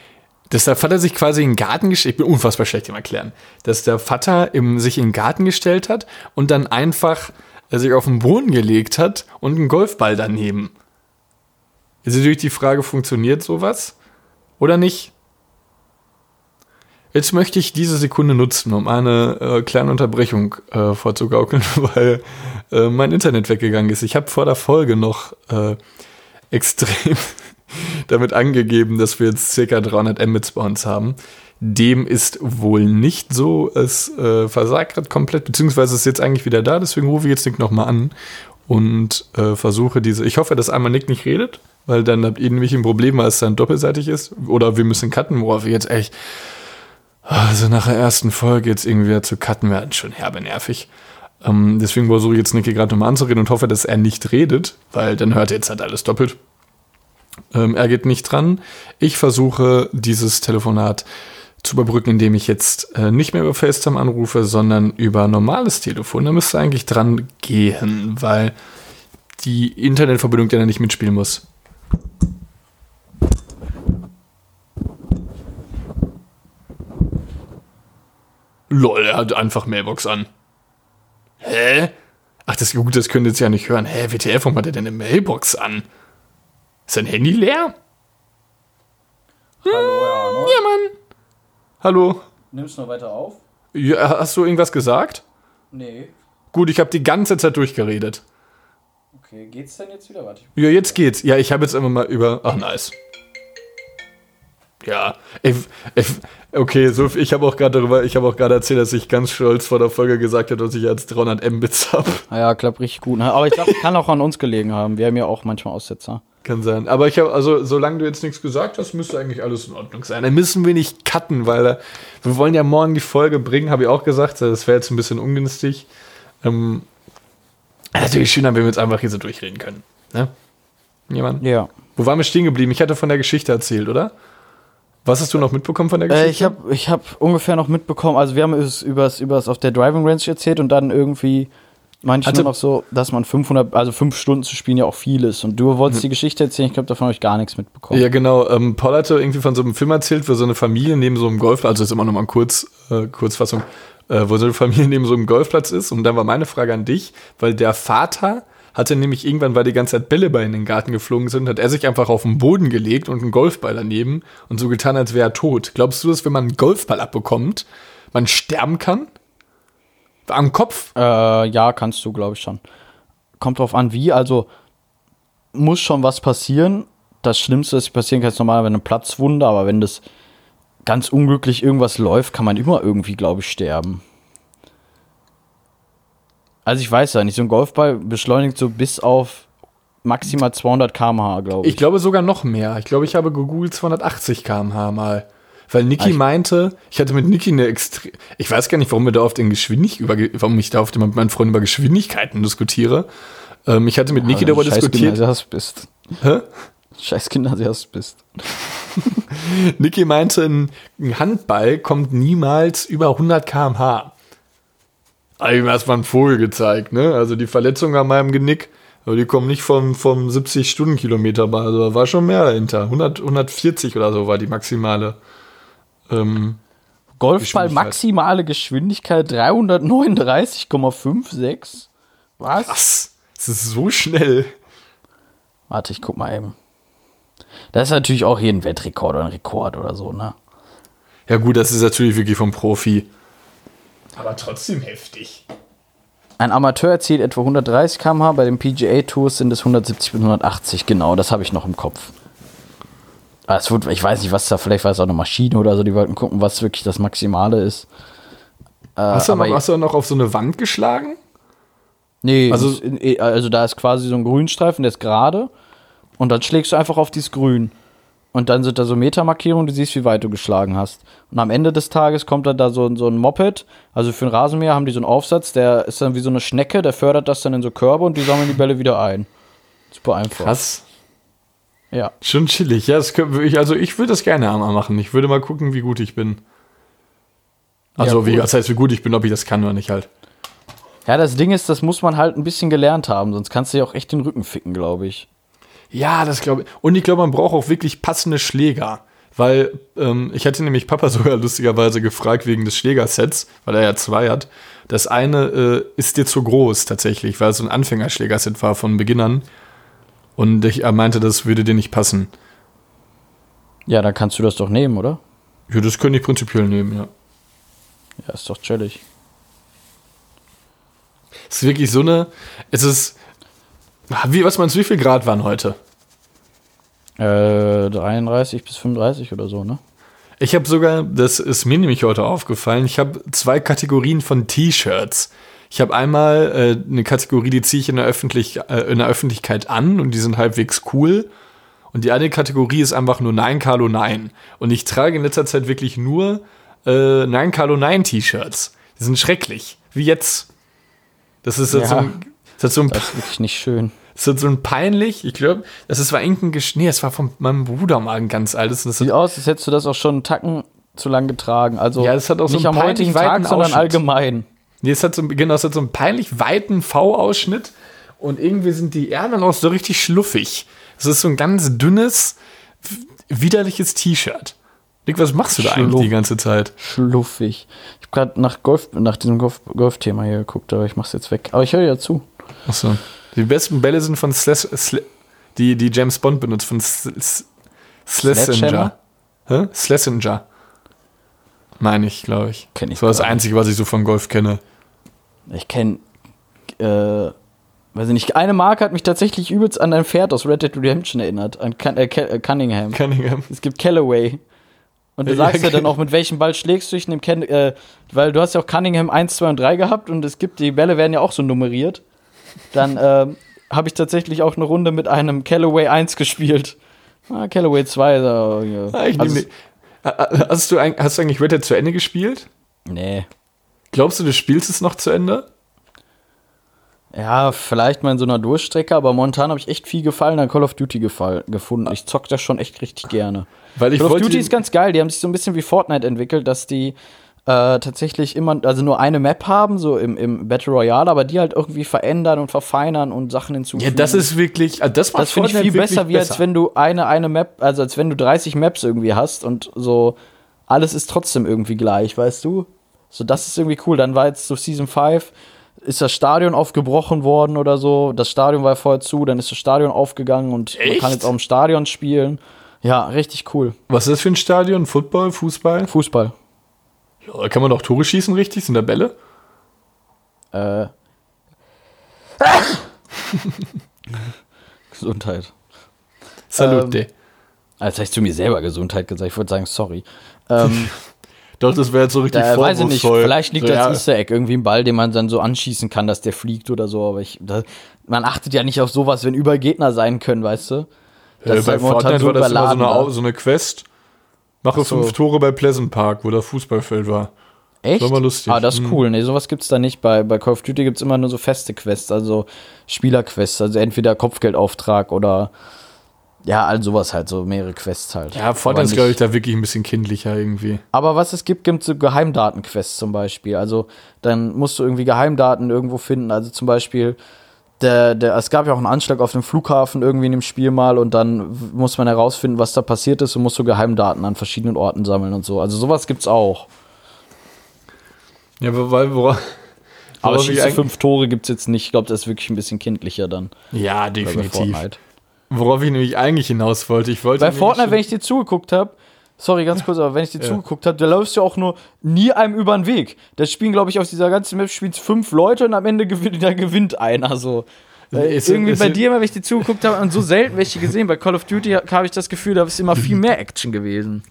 dass der Vater sich quasi in den Garten gestellt, ich bin unfassbar schlecht im Erklären, dass der Vater im, sich in den Garten gestellt hat und dann einfach äh, sich auf den Boden gelegt hat und einen Golfball daneben. Ist natürlich die Frage, funktioniert sowas oder nicht? Jetzt möchte ich diese Sekunde nutzen, um eine äh, kleine Unterbrechung äh, vorzugaukeln, *laughs* weil äh, mein Internet weggegangen ist. Ich habe vor der Folge noch äh, extrem damit angegeben, dass wir jetzt ca. 300 Mbits bei uns haben. Dem ist wohl nicht so. Es äh, versagt gerade komplett, beziehungsweise ist jetzt eigentlich wieder da. Deswegen rufe ich jetzt Nick nochmal an und äh, versuche diese. Ich hoffe, dass einmal Nick nicht redet, weil dann habt ihr nämlich ein Problem, weil es dann doppelseitig ist. Oder wir müssen cutten, worauf wir jetzt echt. Also nach der ersten Folge jetzt irgendwie wieder zu cutten werden schon herbe nervig. Ähm, deswegen versuche ich jetzt Nicky gerade nochmal anzureden und hoffe, dass er nicht redet, weil dann hört er jetzt halt alles doppelt. Ähm, er geht nicht dran. Ich versuche dieses Telefonat zu überbrücken, indem ich jetzt äh, nicht mehr über FaceTime anrufe, sondern über normales Telefon. Da müsste eigentlich dran gehen, weil die Internetverbindung ja nicht mitspielen muss. Lol, er hat einfach Mailbox an. Hä? Ach, das gut, das könnt ihr jetzt ja nicht hören. Hä, WTF, warum hat er denn eine Mailbox an? Ist sein Handy leer? Hallo, ja, ne? Ja, Mann. Hallo. Nimmst du noch weiter auf? Ja, hast du irgendwas gesagt? Nee. Gut, ich habe die ganze Zeit durchgeredet. Okay, geht's denn jetzt wieder? Warte. Ja, jetzt geht's. Ja, ich habe jetzt immer mal über. Ach, nice. Ja, ich, ich, okay, so, ich habe auch gerade darüber, ich habe auch gerade erzählt, dass ich ganz stolz vor der Folge gesagt habe, dass ich jetzt 300 Mbits habe. Ah ja, klappt richtig gut. ne? Aber ich glaube, kann auch an uns gelegen haben. Wir haben ja auch manchmal Aussetzer. Kann sein. Aber ich habe, also, solange du jetzt nichts gesagt hast, müsste eigentlich alles in Ordnung sein. Dann müssen wir nicht cutten, weil äh, wir wollen ja morgen die Folge bringen, habe ich auch gesagt. Das wäre jetzt ein bisschen ungünstig. Ähm, natürlich schöner, wenn wir jetzt einfach hier so durchreden können. Ne? Jemand? Ja. Wo waren wir stehen geblieben? Ich hatte von der Geschichte erzählt, oder? Was hast du noch mitbekommen von der Geschichte? Äh, ich habe ich hab ungefähr noch mitbekommen, also wir haben es übers, übers auf der Driving Range erzählt und dann irgendwie manche Hatte- nur noch so, dass man 500, also 5 Stunden zu spielen ja auch viel ist. Und du wolltest die Geschichte erzählen, ich glaube, davon habe ich gar nichts mitbekommen. Ja, genau. Ähm, Paul hatte irgendwie von so einem Film erzählt, wo so eine Familie neben so einem Golfplatz, also ist immer noch mal ein Kurz, äh, Kurzfassung, äh, wo so eine Familie neben so einem Golfplatz ist. Und dann war meine Frage an dich, weil der Vater hatte nämlich irgendwann, weil die ganze Zeit Bälle bei in den Garten geflogen sind, hat er sich einfach auf den Boden gelegt und einen Golfball daneben und so getan, als wäre er tot. Glaubst du, dass wenn man einen Golfball abbekommt, man sterben kann? Am Kopf? Äh, ja, kannst du, glaube ich schon. Kommt drauf an, wie. Also muss schon was passieren. Das Schlimmste, das passieren kann, ist normalerweise eine Platzwunde, aber wenn das ganz unglücklich irgendwas läuft, kann man immer irgendwie, glaube ich, sterben. Also ich weiß ja nicht, so ein Golfball beschleunigt so bis auf maximal 200 km/h, glaube ich. Ich glaube sogar noch mehr. Ich glaube, ich habe gegoogelt 280 km/h mal. Weil Niki Ah, meinte, ich hatte mit Niki eine extrem. Ich weiß gar nicht, warum wir da auf den Geschwindig über, warum ich da dem, mit meinen Freunden über Geschwindigkeiten diskutiere. Ähm, ich hatte mit Niki darüber Scheiß diskutiert. Gymnasiast bist. Hä? Scheiß Gymnasiast bist. *laughs* Niki meinte, ein, Handball kommt niemals über 100 km/h. Hab ihm erstmal einen Vogel gezeigt, ne? Also die Verletzung an meinem Genick, aber die kommen nicht vom, vom 70 Stundenkilometer. Also da war schon mehr dahinter. 100, 140 oder so war die maximale. Ähm, Golfball Geschwindigkeit. maximale Geschwindigkeit 339,56. Was? was? Das ist so schnell. Warte, ich guck mal eben. Das ist natürlich auch hier ein Wettrekord oder ein Rekord oder so, ne? Ja gut, das ist natürlich wirklich vom Profi. Aber trotzdem heftig. Ein Amateur erzielt etwa 130 km/h, bei den PGA Tours sind es 170 bis 180, genau, das habe ich noch im Kopf. Aber es wird, ich weiß nicht, was da, vielleicht war es auch eine Maschine oder so, die wollten gucken, was wirklich das Maximale ist. Äh, Hast du, aber noch, hast du noch auf so eine Wand geschlagen? Nee, Also- also, in, also da ist quasi so ein Grünstreifen, der ist gerade. Und dann schlägst du einfach auf dieses Grün. Und dann sind da so Metermarkierungen, du siehst, wie weit du geschlagen hast. Und am Ende des Tages kommt dann da so, so ein Moped. Also für einen Rasenmäher haben die so einen Aufsatz, der ist dann wie so eine Schnecke, der fördert das dann in so Körbe und die sammeln die Bälle wieder ein. Super einfach. Krass. Ja. Schon chillig. Ja, das ich, also ich würde das gerne einmal machen. Ich würde mal gucken, wie gut ich bin. Also, Ja, wie, das heißt, wie gut ich bin, ob ich das kann oder nicht halt. Ja, das Ding ist, das muss man halt ein bisschen gelernt haben, sonst kannst du dir auch echt den Rücken ficken, glaube ich. Ja, das glaube ich. Und ich glaube, man braucht auch wirklich passende Schläger. Weil ähm, ich hatte nämlich Papa *laughs* sogar lustigerweise gefragt wegen des Schlägersets, weil er ja zwei hat. Das eine äh, ist dir zu groß tatsächlich, weil es so ein Anfängerschlägerset war von Beginnern. Und ich, er meinte, das würde dir nicht passen. Ja, dann kannst du das doch nehmen, oder? Ja, das könnte ich prinzipiell nehmen, ja. Ja, ist doch chillig. Es ist wirklich so eine. Es ist. Wie, was meinst du, wie viel Grad waren heute? Äh, 33 bis 35 oder so, ne? Ich habe sogar, das ist mir nämlich heute aufgefallen, ich habe zwei Kategorien von T-Shirts. Ich habe einmal äh, eine Kategorie, die ziehe ich in der, Öffentlich äh, in der Öffentlichkeit an und die sind halbwegs cool. Und die eine Kategorie ist einfach nur Nein, Carlo, Nein. Und ich trage in letzter Zeit wirklich nur äh, Nein, Carlo, Nein T-Shirts. Die sind schrecklich. Wie jetzt. Das ist jetzt Ja. so ein, das ist so ein Das ist wirklich nicht schön. Das ist so ein peinlich, ich glaube, das ist war irgendein Gesch Nee, das war von meinem Bruder mal ein ganz altes. Das Sieht aus, als hättest du das auch schon einen Tacken zu lang getragen. Also Ja, das hat auch so nicht einen am heutigen Tag, sondern allgemein. Nee, es hat so, genau, es hat so einen peinlich weiten V-Ausschnitt und irgendwie sind die Ärmel auch so richtig schluffig. Es ist so ein ganz dünnes, widerliches T-Shirt. Nick, was machst du da eigentlich Schluff. die ganze Zeit? Schluffig. Ich habe gerade nach Golf, nach diesem Golf- Golf-Thema hier geguckt, aber ich mach's jetzt weg. Aber ich höre ja zu. Achso. Die besten Bälle sind von Slash, Sl die, die James Bond benutzt, von Sl Slesinger. Sledgehammer? Hä? Slesinger. Meine ich, glaube ich. Kenn ich Das war das. Einzige, was ich so von Golf kenne. Ich kenne, äh, weiß ich nicht, eine Marke hat mich tatsächlich übelst an ein Pferd aus Red Dead Redemption erinnert, an Cun äh, äh, Cunningham. Cunningham. Es gibt Callaway. Und du Ja, sagst ja dann genau. auch, mit welchem Ball schlägst du dich in dem Ken äh, weil du hast ja auch Cunningham 1, 2 und 3 gehabt und es gibt, die Bälle werden ja auch so nummeriert. Dann ähm, habe ich tatsächlich auch eine Runde mit einem Callaway 1 gespielt. Ah, Callaway 2, so, ja. Ah, ich also, nehm die- Ah, Hast du, hast du eigentlich Red Dead zu Ende gespielt? Nee. Glaubst du, du spielst es noch zu Ende? Ja, vielleicht mal in so einer Durchstrecke, aber momentan habe ich echt viel Gefallen an Call of Duty gefall, gefunden. Ich zock das schon echt richtig gerne. Weil ich Call of Duty ist ganz geil. Die haben sich so ein bisschen wie Fortnite entwickelt, dass die äh, tatsächlich immer, also nur eine Map haben, so im, im Battle Royale, aber die halt irgendwie verändern und verfeinern und Sachen Ja, hinzufügen. das ist wirklich, ah, das macht das finde ich viel besser, wie als wenn du eine, eine Map, also als wenn du 30 Maps irgendwie hast und so alles ist trotzdem irgendwie gleich, weißt du? So, das ist irgendwie cool. Dann war jetzt so Season 5, ist das Stadion aufgebrochen worden oder so. Das Stadion war vorher zu, dann ist das Stadion aufgegangen und man Echt? kann jetzt auch im Stadion spielen. Ja, richtig cool. Was ist das für ein Stadion? Football, Fußball? Fußball. Kann man doch Tore schießen, richtig? Sind da Bälle? Äh. *laughs* Gesundheit. Salute. Als hätte ich zu mir selber Gesundheit gesagt. Ich wollte sagen, sorry. Ähm, *laughs* doch, das wäre jetzt so richtig da, weiß ich nicht, vielleicht liegt so, das ja, Easter Egg irgendwie ein Ball, den man dann so anschießen kann, dass der fliegt oder so. Aber ich, da, man achtet ja nicht auf sowas, wenn überall Gegner sein können, weißt du? äh, ist bei halt Fortnite war das immer so eine, da. so eine Quest. Mache Ach so. fünf Tore bei Pleasant Park, wo das Fußballfeld war. Echt? war mal lustig. Ah, das ist Mhm. cool. Nee, sowas gibt's da nicht. Bei, bei Call of Duty gibt's immer nur so feste Quests, also Spielerquests, also entweder Kopfgeldauftrag oder ja, all sowas halt, so mehrere Quests halt. Ja, Fortnite ist, glaube ich, da wirklich ein bisschen kindlicher irgendwie. Aber was es gibt, gibt so Geheimdatenquests zum Beispiel. Also dann musst du irgendwie Geheimdaten irgendwo finden. Also zum Beispiel, der, der, es gab ja auch einen Anschlag auf dem Flughafen irgendwie in dem Spiel mal und dann muss man herausfinden, was da passiert ist und muss so Geheimdaten an verschiedenen Orten sammeln und so. Also sowas gibt's auch. Ja, weil, wora, *laughs* Aber schieße fünf Tore gibt's jetzt nicht. Ich glaube, das ist wirklich ein bisschen kindlicher dann. Ja, definitiv. Worauf ich nämlich eigentlich hinaus wollte. Ich wollte Bei Fortnite, wenn ich dir zugeguckt habe, sorry, ganz kurz, aber wenn ich dir Ja. zugeguckt habe, da läufst du auch nur nie einem über den Weg. Da spielen, glaube ich, aus dieser ganzen Map spielen fünf Leute und am Ende gewinnt, da gewinnt einer so. Äh, Ist- irgendwie ist- bei dir, wenn ich dir zugeguckt habe, und so selten welche gesehen. Bei Call of Duty habe ich das Gefühl, da ist immer viel mehr Action gewesen.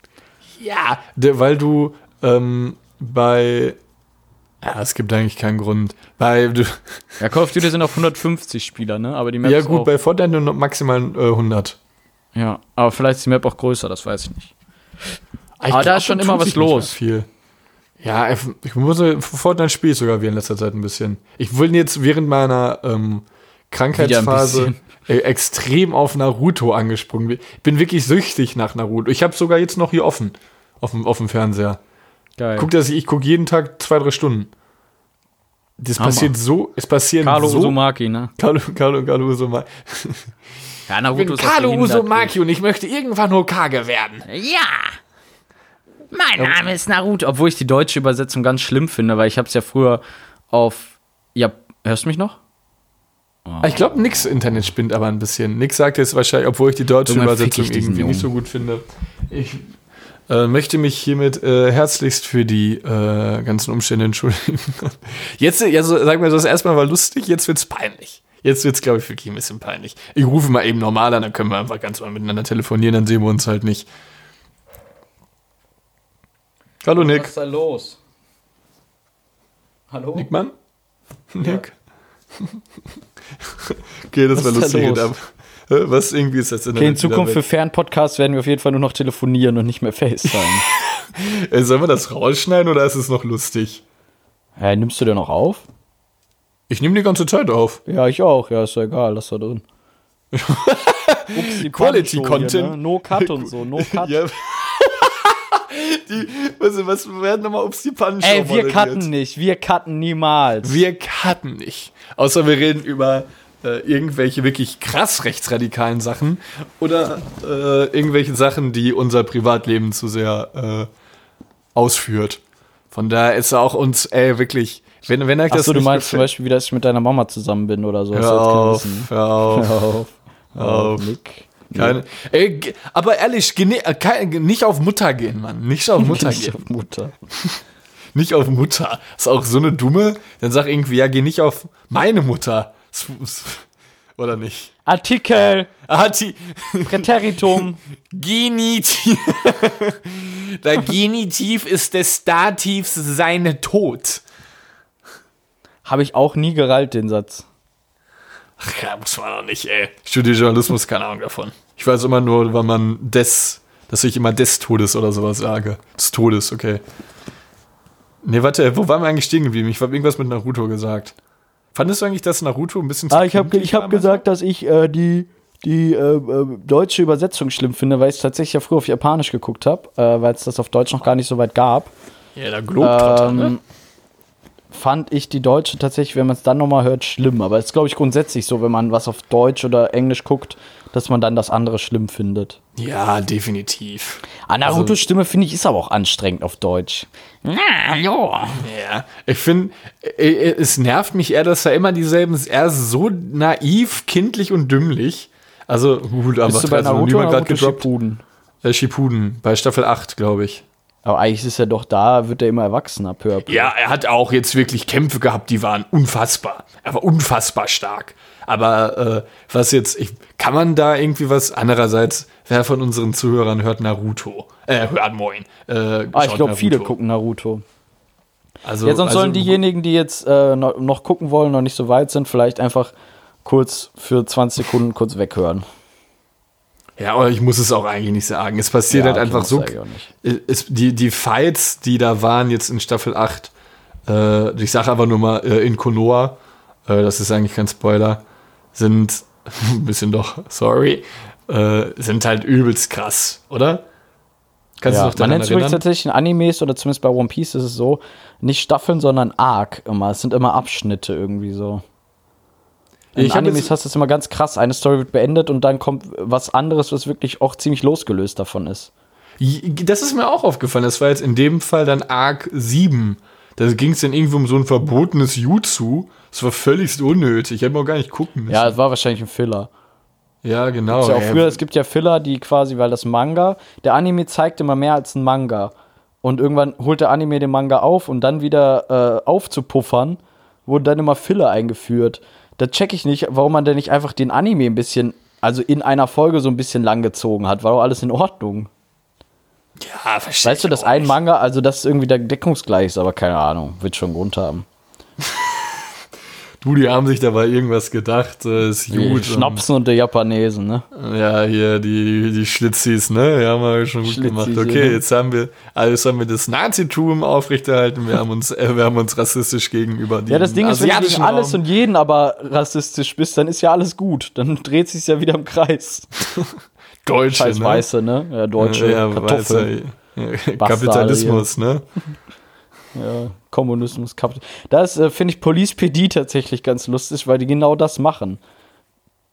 Ja, weil du ähm, bei. Ja, es gibt eigentlich keinen Grund. Bei, du, Ja, Call of Duty sind auf 150 Spieler, ne? Aber die Map ja, gut, auch, bei Fortnite nur maximal äh, 100. Ja, aber vielleicht ist die Map auch größer, das weiß ich nicht. Ich Aber da ist schon immer was los. Viel. Ja, ich muss Fortnite spiele ich sogar wie in letzter Zeit ein bisschen. Ich will jetzt während meiner ähm, Krankheitsphase äh, *laughs* extrem auf Naruto angesprungen. Ich bin wirklich süchtig nach Naruto. Ich habe sogar jetzt noch hier offen auf dem, auf dem Fernseher. Geil. Guck, dass ich, ich gucke jeden Tag zwei, drei Stunden. Das Hammer. passiert so, es passieren Carlo so. Uzumaki, ne? Carlo, Carlo, Carlo Uzumaki. *laughs* Ja, Ich Naruto bin auch Carlo behindert. Uzumaki und ich möchte irgendwann Hokage werden. Ja! Mein Name ist Naruto. Obwohl ich die deutsche Übersetzung ganz schlimm finde, weil ich habe es ja früher auf. Ja, hörst du mich noch? Ich glaube, nix Internet spinnt aber ein bisschen. Nix sagt jetzt wahrscheinlich, obwohl ich die deutsche Irgendwann Übersetzung ich irgendwie nicht so Jungen. gut finde. Ich äh, möchte mich hiermit äh, herzlichst für die äh, ganzen Umstände entschuldigen. *laughs* Jetzt, also sag mir, das erstmal war lustig, jetzt wird's peinlich. Jetzt wird's, glaube ich, wirklich ein bisschen peinlich. Ich rufe mal eben normal an, dann können wir einfach ganz mal miteinander telefonieren, dann sehen wir uns halt nicht. Hallo Nick. Was ist da los? Hallo? Nickmann? Nick? *laughs* okay, das Was war da lustig. los? Hä, Was irgendwie ist das denn? Okay, in Zukunft für Fernpodcasts werden wir auf jeden Fall nur noch telefonieren und nicht mehr FaceTime. *laughs* Äh, Sollen wir das rausschneiden oder ist es noch lustig? Hä, nimmst du denn noch auf? Ich nehme die ganze Zeit auf. Ja, ich auch. Ja, ist ja egal, lass da drin. Upsi, *laughs* Quality Pancho hier, Content. Ne? No Cut und so, no *laughs* Cut. Ja. *laughs* die, was, was werden nochmal ups die Pannen Ey, wir cutten nicht, wir cutten niemals. Wir cutten nicht. Außer wir reden über äh, irgendwelche wirklich krass rechtsradikalen Sachen oder äh, irgendwelche Sachen, die unser Privatleben zu sehr äh, ausführt. Von daher ist auch uns, ey, wirklich, Wenn, wenn euch das Achso, du meinst zum Beispiel, wie dass ich mit deiner Mama zusammen bin oder so. Hör auf, hör auf. *laughs* Hör auf. Hör auf. Nick. Keine, ey, aber ehrlich, äh, nicht auf Mutter gehen, Mann. Nicht auf *laughs* Mutter Nicht gehen. auf Mutter. *laughs* Nicht auf Mutter. Ist auch so eine dumme. Dann sag irgendwie, ja, geh nicht auf meine Mutter. Oder nicht? Artikel, die Präteritum. Genitiv. Der Genitiv ist des Dativs seine Tod. Habe ich auch nie gerallt, den Satz. Ach ja, muss man auch nicht, ey. Ich studiere Journalismus, keine Ahnung davon. Ich weiß immer nur, wann man des, dass ich immer des Todes oder sowas sage. Des Todes, okay. Nee, warte, wo waren wir eigentlich stehen geblieben? Ich habe irgendwas mit Naruto gesagt. Fandest du eigentlich, dass Naruto ein bisschen zu Ah, ich habe ich hab gesagt, dass ich äh, die, die äh, äh, deutsche Übersetzung schlimm finde, weil ich es tatsächlich ja früher auf Japanisch geguckt habe, äh, weil es das auf Deutsch noch gar nicht so weit gab. Ja, der Globetrotter, ne? Fand ich die deutsche tatsächlich, wenn man es dann nochmal hört, schlimm. Aber es ist, glaube ich, grundsätzlich so, wenn man was auf Deutsch oder Englisch guckt, dass man dann das andere schlimm findet. Ja, definitiv. Ah, Narutos Stimme, finde ich, ist aber auch anstrengend auf Deutsch. Na, hallo. Ja, ich finde, es nervt mich eher, dass er immer dieselben, er ist so naiv, kindlich und dümmlich. Also, gut, aber Bist du bei also, Naruto Naruto gedroppt. Shippuden? Äh, Shippuden, bei Staffel 8, glaube ich. Aber eigentlich ist er doch da, wird er immer erwachsener, peu. Ja, er hat auch jetzt wirklich Kämpfe gehabt, die waren unfassbar. Er war unfassbar stark. Aber äh, was jetzt, ich, kann man da irgendwie was? Andererseits, wer von unseren Zuhörern hört Naruto? Äh, hört Moin. Äh, Ah, ich glaube, viele gucken Naruto. Also, Ja, sonst also, sollen diejenigen, die jetzt äh, noch, noch gucken wollen, noch nicht so weit sind, vielleicht einfach kurz für 20 Sekunden kurz weghören. Ja, aber ich muss es auch eigentlich nicht sagen. Es passiert Ja, halt einfach so. nicht. Es, die, die Fights, die da waren jetzt in Staffel 8, äh, ich sage aber nur mal äh, in Konoha, äh, das ist eigentlich kein Spoiler, sind *laughs* ein bisschen doch, sorry, äh, sind halt übelst krass, oder? Kannst Ja, du noch man nennt es übrigens tatsächlich in Animes oder zumindest bei One Piece ist es so, nicht Staffeln, sondern Arc immer. Es sind immer Abschnitte irgendwie so. In Ich Animes hast du es immer ganz krass. Eine Story wird beendet und dann kommt was anderes, was wirklich auch ziemlich losgelöst davon ist. Das ist mir auch aufgefallen. Das war jetzt in dem Fall dann Arc 7. Da ging es dann irgendwie um so ein verbotenes Jutsu. Das war völlig unnötig. Ich hätte mal gar nicht gucken müssen. Ja, es war wahrscheinlich ein Filler. ja genau. Ja auch früher, es gibt ja Filler, die quasi, weil das Manga, der Anime zeigt immer mehr als ein Manga. Und irgendwann holt der Anime den Manga auf und dann wieder äh, aufzupuffern, wurden dann immer Filler eingeführt. Da check ich nicht, warum man denn nicht einfach den Anime ein bisschen, also in einer Folge so ein bisschen lang gezogen hat. War doch alles in Ordnung. ja, verstehe Weißt du, dass ein. Manga, also das ist irgendwie der deckungsgleich ist, aber keine Ahnung, wird schon Grund haben. *laughs* Du, die haben sich dabei irgendwas gedacht. Äh, ist Die gut. Schnapsen und die Japanesen, ne? Und, ja, hier, die, die Schlitzis, ne? Die haben wir schon gut Schlitzis, gemacht. Okay, ja. jetzt haben wir, also haben wir das Nazitum aufrechterhalten. Wir haben uns, *laughs* äh, wir haben uns rassistisch gegenüber die Ja, das Ding ist, wenn du gegen alles und jeden aber rassistisch bist, dann ist ja alles gut. Dann dreht sich ja wieder im Kreis. *laughs* Deutsche, Scheiß ne? Weiße, ne? Ja, deutsche ja, Kartoffeln. Weiße, *laughs* ja, Kapitalismus, ne? Ja, Kommunismus, Kapit Das äh, finde ich Police PD tatsächlich ganz lustig, weil die genau das machen.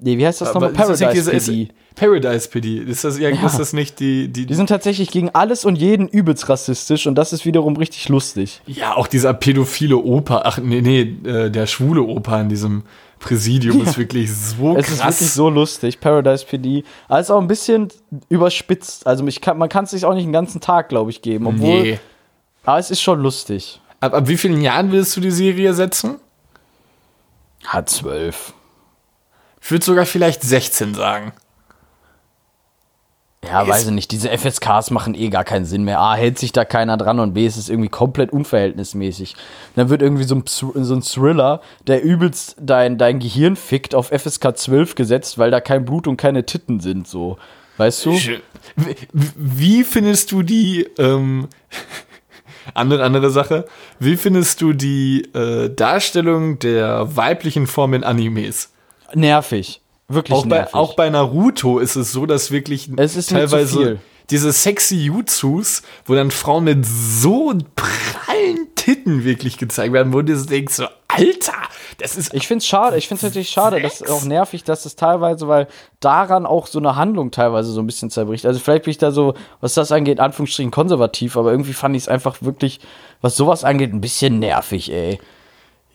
Nee, wie heißt das nochmal? ist Paradise diese- PD. ist- Paradise PD. Ist das, ja, ist das nicht die, die, Die sind tatsächlich gegen alles und jeden übelst rassistisch und das ist wiederum richtig lustig. Ja, auch dieser pädophile Opa, ach nee, nee, äh, der schwule Opa in diesem Präsidium ist *laughs* wirklich so Es ist krass. wirklich so lustig, Paradise PD. Aber es ist auch ein bisschen überspitzt. Also ich kann, man kann es sich auch nicht den ganzen Tag, glaube ich, geben. Obwohl, nee. Aber es ist schon lustig. Ab, ab wie vielen Jahren willst du die Serie setzen? Hat zwölf. Ich würde sogar vielleicht 16 sagen. Ja, Ist- weiß ich nicht. Diese FSKs machen eh gar keinen Sinn mehr. A, hält sich da keiner dran und B, ist es irgendwie komplett unverhältnismäßig. Und dann wird irgendwie so ein, so ein Thriller, der übelst dein, dein Gehirn fickt, auf FSK 12 gesetzt, weil da kein Blut und keine Titten sind, so. Weißt du? Wie, wie findest du die, ähm, andere, andere Sache, wie findest du die äh, Darstellung der weiblichen Form in Animes? Nervig. Wirklich Auch bei, nervig. auch bei Naruto ist es so, dass wirklich teilweise diese sexy Jutsus, wo dann Frauen mit so prallen Titten wirklich gezeigt werden, wo du denkst, so, Alter, das ist Ich finde es schade, ich finde es natürlich schade, das ist auch nervig, dass es teilweise, weil daran auch so eine Handlung teilweise so ein bisschen zerbricht. Also vielleicht bin ich da so, was das angeht, Anführungsstrichen konservativ, aber irgendwie fand ich es einfach wirklich, was sowas angeht, ein bisschen nervig, ey.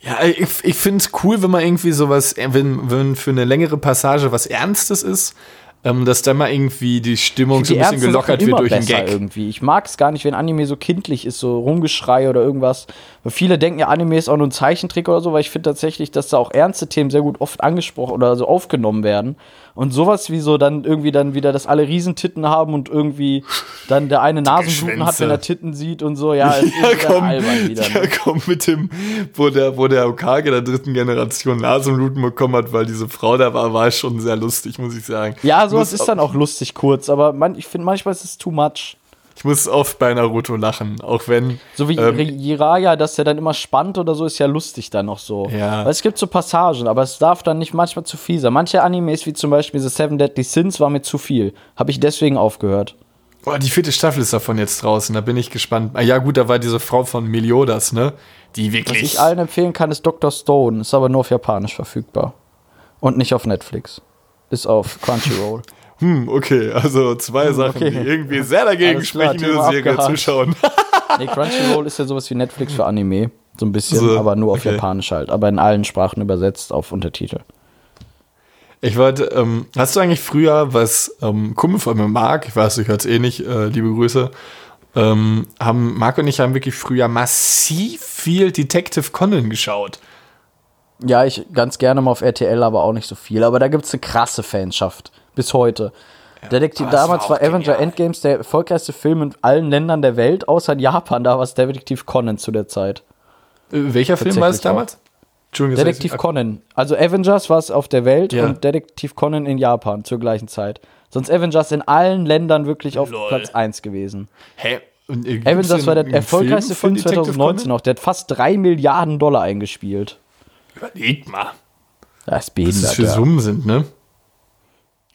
Ja, ich, ich finde es cool, wenn man irgendwie sowas, wenn, wenn für eine längere Passage was Ernstes ist, ähm, dass dann mal irgendwie die Stimmung so ein bisschen gelockert wird durch den Gag. Irgendwie. Ich mag es gar nicht, wenn Anime so kindlich ist, so Rumgeschrei oder irgendwas. Weil viele denken ja, Anime ist auch nur ein Zeichentrick oder so, weil ich finde tatsächlich, dass da auch ernste Themen sehr gut oft angesprochen oder so aufgenommen werden. Und sowas wie so dann irgendwie dann wieder, dass alle Riesentitten haben und irgendwie dann der eine *laughs* Nasenbluten hat, wenn er Titten sieht und so. Ja, ja komm, wieder, ja, ne? komm mit dem, wo der, wo der Okage der dritten Generation Nasenbluten bekommen hat, weil diese Frau da war, war schon sehr lustig, muss ich sagen. Ja, sowas ist dann auch lustig kurz, aber man, ich finde manchmal ist es too much. Ich muss oft bei Naruto lachen, auch wenn. So wie ähm, Jiraya, dass er dann immer spannt oder so, ist ja lustig dann noch so. Ja. Weil es gibt so Passagen, aber es darf dann nicht manchmal zu viel sein. Manche Animes, wie zum Beispiel The Seven Deadly Sins, war mir zu viel. Habe ich deswegen aufgehört. Boah, die vierte Staffel ist davon jetzt draußen, da bin ich gespannt. Ah, ja, gut, da war diese Frau von Meliodas, ne? Die wirklich. Was ich allen empfehlen kann, ist Dr. Stone, ist aber nur auf Japanisch verfügbar. Und nicht auf Netflix. Ist auf Crunchyroll. *laughs* Hm, okay, also zwei hm, Sachen, okay. die irgendwie sehr dagegen sprechen, diese Serie zu schauen. nee, Crunchyroll ist ja sowas wie Netflix für Anime. So ein bisschen, so, aber nur auf okay. Japanisch halt. Aber in allen Sprachen übersetzt auf Untertitel. Ich wollte, ähm, hast du eigentlich früher, was ähm, Kumpel von mir Marc, ich weiß, ich höre es eh nicht, äh, liebe Grüße, ähm, haben Marc und ich haben wirklich früher massiv viel Detective Conan geschaut. Ja, ich ganz gerne mal auf RTL, aber auch nicht so viel. Aber da gibt es eine krasse Fanschaft bis heute. Ja, Detektiv, damals war, war Avenger genial. Endgames der erfolgreichste Film in allen Ländern der Welt, außer in Japan. Da war es Detektiv Conan zu der Zeit. Äh, welcher Film war es damals? Detektiv Conan. Also Avengers war es auf der Welt ja. und Detektiv Conan in Japan zur gleichen Zeit. Sonst Avengers in allen Ländern wirklich auf Lol. Platz 1 gewesen. Hä? Hey, Avengers war der erfolgreichste Film, Film 2019 noch. Der hat fast 3 Milliarden Dollar eingespielt. Überleg mal. Das ist behindert. Was das für Summen sind, ne?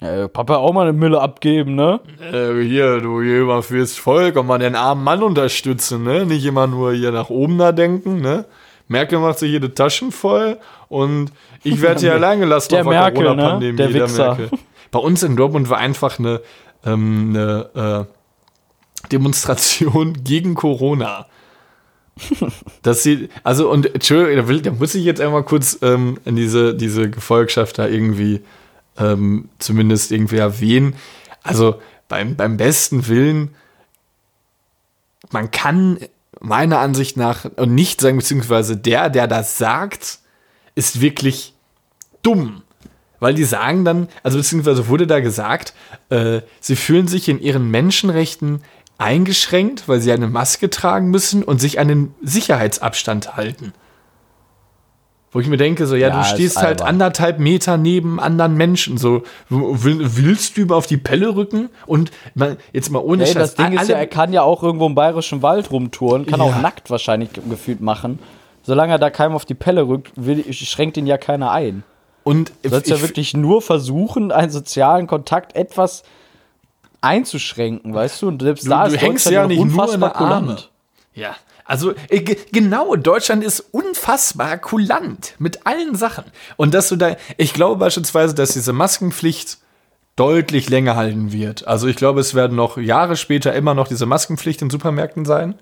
Ja, Papa auch mal eine Mille abgeben, ne? Äh, hier, du hier mal fürs Volk und mal den armen Mann unterstützen, ne? Nicht immer nur hier nach oben da denken, ne? Merkel macht sich jede Taschen voll und ich werde hier *laughs* allein gelassen der auf der ne? Corona-Pandemie. Ne? Der, der Merkel. Bei uns in Dortmund war einfach eine, ähm, eine äh, Demonstration *laughs* gegen Corona. dass sie, also und Entschuldigung, da, will, da muss ich jetzt einmal kurz ähm, in diese, diese Gefolgschaft da irgendwie ähm, zumindest irgendwie erwähnen. Also beim, beim besten Willen, man kann meiner Ansicht nach und nicht sagen, beziehungsweise der, der das sagt, ist wirklich dumm. Weil die sagen dann, also beziehungsweise wurde da gesagt, äh, sie fühlen sich in ihren Menschenrechten eingeschränkt, weil sie eine Maske tragen müssen und sich an den Sicherheitsabstand halten. Wo ich mir denke, so, ja, ja du stehst halt anderthalb Meter neben anderen Menschen. So, willst du über auf die Pelle rücken? Und mal, jetzt mal ohne hey, Scheiß, Das Ding ist ja, er kann ja auch irgendwo im bayerischen Wald rumtouren, kann ja. auch nackt wahrscheinlich gefühlt machen. Solange er da keinem auf die Pelle rückt, will, schränkt ihn ja keiner ein. Und du sollst ja wirklich nur versuchen, einen sozialen Kontakt etwas einzuschränken, weißt du? Und selbst du, da ist du hängst ja nicht unfassbar nur in der Arme. Ja, also äh, genau, Deutschland ist unfassbar kulant mit allen Sachen. Und dass du da, ich glaube beispielsweise, dass diese Maskenpflicht deutlich länger halten wird. Also ich glaube, es werden noch Jahre später immer noch diese Maskenpflicht in Supermärkten sein.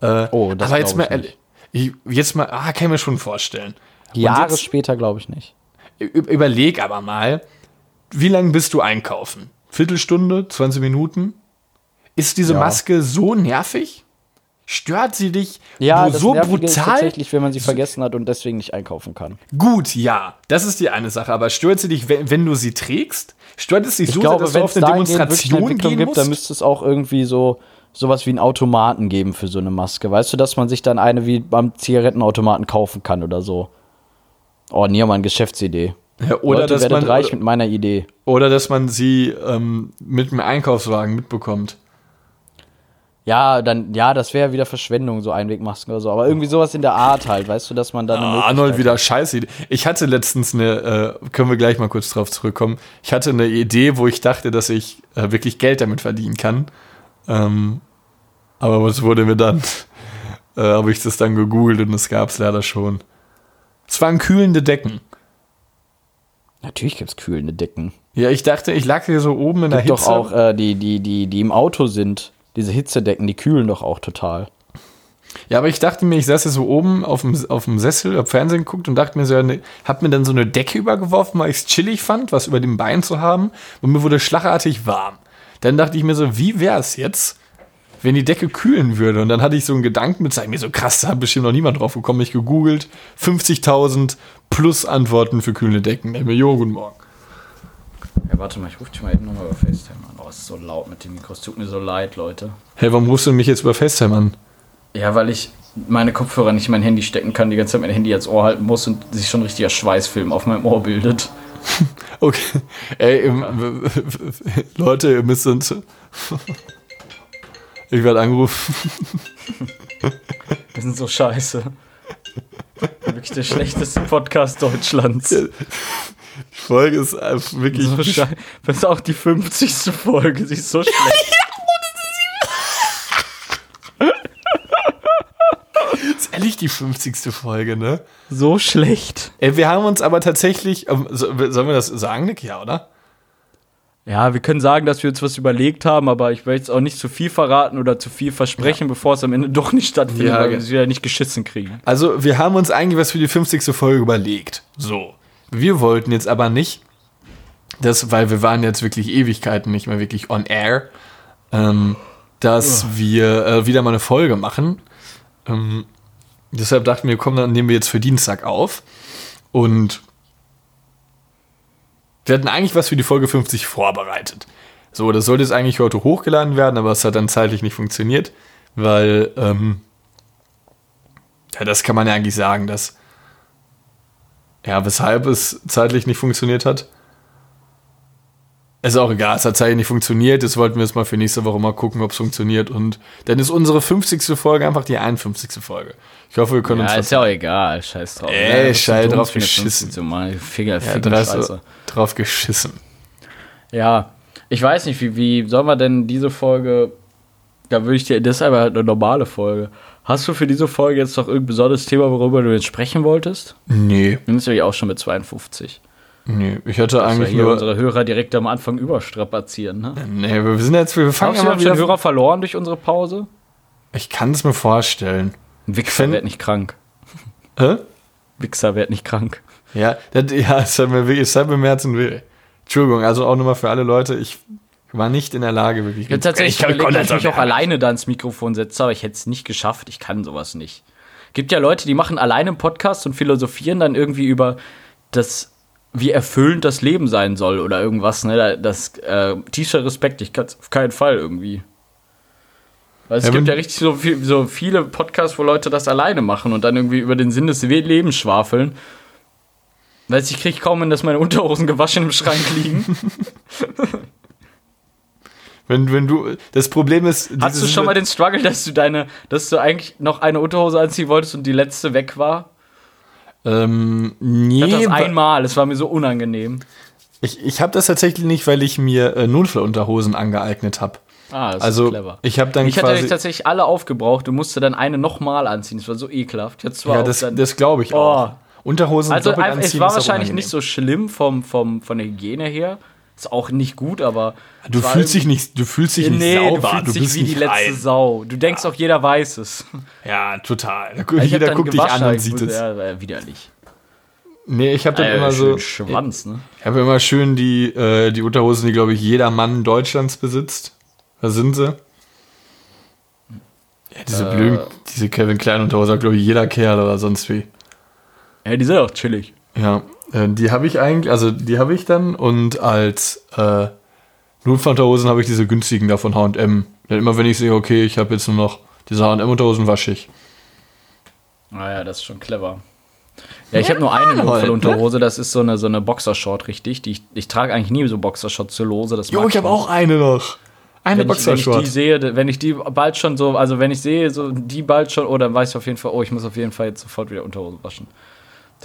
Äh, oh, das aber jetzt mal, ich jetzt mal, ah, kann ich mir schon vorstellen. Jahre jetzt, später glaube ich nicht. Überleg aber mal, wie lange bist du einkaufen? Viertelstunde, 20 Minuten? Ist diese ja. Maske so nervig? Stört sie dich ja, so brutal? Ist tatsächlich, wenn man sie vergessen hat und deswegen nicht einkaufen kann. Gut, ja, das ist die eine Sache. Aber stört sie dich, wenn, wenn du sie trägst? Stört es dich ich so, glaube, dass du auf eine Demonstration eine gehen gibt? Dann müsste es auch irgendwie so sowas wie einen Automaten geben für so eine Maske. Weißt du, dass man sich dann eine wie beim Zigarettenautomaten kaufen kann oder so? Oh, nee, mal eine Geschäftsidee. Ja, oder Leute, dass man reich mit meiner Idee. Oder dass man sie ähm, mit dem Einkaufswagen mitbekommt. Ja, dann, ja, das wäre wieder Verschwendung, so Einwegmasken oder so. Aber irgendwie sowas in der Art halt, weißt du, dass man dann. Ah, Arnold wieder scheiße. Ich hatte letztens eine, äh, können wir gleich mal kurz drauf zurückkommen. Ich hatte eine Idee, wo ich dachte, dass ich äh, wirklich Geld damit verdienen kann. Ähm, aber was wurde mir dann? *laughs* Äh, Habe ich das dann gegoogelt und es gab es leider schon. Es waren kühlende Decken. Natürlich gibt es kühlende Decken. Ja, ich dachte, ich lag hier so oben in der Hitze. doch auch äh, die, die, die, die im Auto sind. Diese Hitzedecken, die kühlen doch auch total. Ja, aber ich dachte mir, ich saß ja so oben auf dem, auf dem Sessel, hab Fernsehen geguckt und dachte mir so, ne, hab mir dann so eine Decke übergeworfen, weil ich es chillig fand, was über dem Bein zu haben. Und mir wurde schlagartig warm. Dann dachte ich mir so, wie wäre es jetzt, wenn die Decke kühlen würde? Und dann hatte ich so einen Gedanken mit, sag mir so krass, da hat bestimmt noch niemand drauf gekommen. Ich gegoogelt, 50.000 plus Antworten für kühlende Decken. Ich mir, jo, guten Morgen. Ja, warte mal, ich rufe dich mal eben nochmal über FaceTime an. Oh, ist so laut mit dem Mikro. Es tut mir so leid, Leute. Hey, warum rufst du mich jetzt über FaceTime an? Ja, weil ich meine Kopfhörer nicht in mein Handy stecken kann, die ganze Zeit mein Handy ans Ohr halten muss und sich schon ein richtiger Schweißfilm auf meinem Ohr bildet. *laughs* Okay. Ey, im, Leute, ihr müsst uns. Ich werde angerufen. Wir sind so scheiße. Wirklich der schlechteste Podcast Deutschlands. Folge ist einfach wirklich. So das ist auch die 50. Folge. Sie ist so *laughs* schlecht. ist ehrlich die 50. Folge, ne? So schlecht. Ey, wir haben uns aber tatsächlich. ähm, so- Sollen wir das sagen, Nick? Ja, oder? Ja, wir können sagen, dass wir uns was überlegt haben, aber ich will jetzt auch nicht zu viel verraten oder zu viel versprechen, bevor es am Ende doch nicht stattfindet, Ja, weil wir es wieder nicht geschissen kriegen. Also, wir haben uns eigentlich was für die 50. Folge überlegt. So. Wir wollten jetzt aber nicht, dass, weil wir waren jetzt wirklich Ewigkeiten nicht mehr wirklich on air, ähm, dass wir äh, wieder mal eine Folge machen. Ähm, deshalb dachten wir, komm, dann nehmen wir jetzt für Dienstag auf. Und wir hatten eigentlich was für die Folge 50 vorbereitet. So, das sollte jetzt eigentlich heute hochgeladen werden, aber es hat dann zeitlich nicht funktioniert, weil, ähm, ja, das kann man ja eigentlich sagen, dass, ja, weshalb es zeitlich nicht funktioniert hat. Ist auch egal, es hat zeitlich nicht funktioniert. Jetzt wollten wir jetzt mal für nächste Woche mal gucken, ob es funktioniert. Und dann ist unsere 50. Folge einfach die 51. Folge. Ich hoffe, wir können Ja, uns ist ja auch egal. Scheiß drauf. Ey, Ja, was scheiß drauf geschissen. So mal Finger, ja, Finger, Scheiße. drauf geschissen. Ja, ich weiß nicht, wie, wie sollen wir denn diese Folge, da würde ich dir, das ist aber halt eine normale Folge. Hast du für diese Folge jetzt noch irgendein besonderes Thema, worüber du jetzt sprechen wolltest? Nee, Wir sind ja auch schon mit 52. nee. Ich hatte wir eigentlich nur. unsere Hörer direkt am Anfang überstrapazieren, ne? Nee, wir sind jetzt, wir fangen Hast du wieder. Hörer verloren durch unsere Pause? Ich kann es mir vorstellen. Ein Wichser wird nicht krank. Hä? Wichser wird nicht krank. Ja, das, ja, es hat mir es hat mir Herzen weh. Entschuldigung, also auch nochmal für alle Leute, ich war nicht in der Lage, wirklich. Ich habe tatsächlich Ich kann- überlegt, dass ich mich auch alleine da ins Mikrofon setze, aber ich hätte es nicht geschafft. Ich kann sowas nicht. Gibt ja Leute, die machen alleine einen Podcast und philosophieren dann irgendwie über das, wie erfüllend das Leben sein soll oder irgendwas. Ne? Da- Das äh, tiefster Respekt, ich kann es auf keinen Fall irgendwie. Weil es Ja, gibt ja richtig so, viel, so viele Podcasts, wo Leute das alleine machen und dann irgendwie über den Sinn des Lebens schwafeln. Weißt du, ich kriege kaum hin, dass meine Unterhosen gewaschen im Schrank liegen. *laughs* *laughs* Wenn, wenn du, das Problem ist. Hast du schon mal den Struggle, dass du deine, dass du eigentlich noch eine Unterhose anziehen wolltest und die letzte weg war? Ähm, Ich hatte nee, das einmal, es war mir so unangenehm. ich, ich habe das tatsächlich nicht, weil ich mir äh, Notfallunterhosen angeeignet habe. Ah, das Also, ist clever. ich habe dann Ich hatte quasi. tatsächlich alle aufgebraucht und musste dann eine nochmal anziehen. Das war so ekelhaft. Jetzt zwar ja, das, das glaube ich Oh. auch. Unterhosen also doppelt einfach, es anziehen war wahrscheinlich nicht so schlimm vom, vom, von der Hygiene her. Ist auch nicht gut, aber. Du fühlst dich nicht, du fühlst dich nicht nee, sauber. du fühlst dich bist wie die nicht letzte rein. Sau. Du denkst auch, jeder weiß es. Ja, total. Jeder guckt dich an und sieht es. Ja, ja widerlich. Nee, ich habe dann Äh, immer so. Schwanz, ne? Ich habe immer schön die, äh, die Unterhosen, die, glaube ich, jeder Mann Deutschlands besitzt. Da sind sie. Ja, diese Äh. blöden, diese Kevin Klein Unterhose hat, glaube ich, jeder Kerl oder sonst wie. Ja, die sind auch chillig. Ja, äh, die habe ich eigentlich, also die habe ich dann und als äh, Notfallunterhosen habe ich diese günstigen da von H&M. Denn immer wenn ich sehe, okay, ich habe jetzt nur noch diese H&M-Unterhosen, wasche ich. Naja, Ah das ist schon clever. Ja, ich habe nur eine Notfallunterhose, das ist so eine, so eine Boxershort, richtig. Die, ich, ich trage eigentlich nie so Boxershorts zur Lose. Das Jo, ich habe auch eine noch. Eine wenn ich, wenn ich die Boxershort. sehe, wenn ich die bald schon so, also wenn ich sehe, so die bald schon, oder dann weiß ich auf jeden Fall, oh, ich muss auf jeden Fall jetzt sofort wieder Unterhose waschen.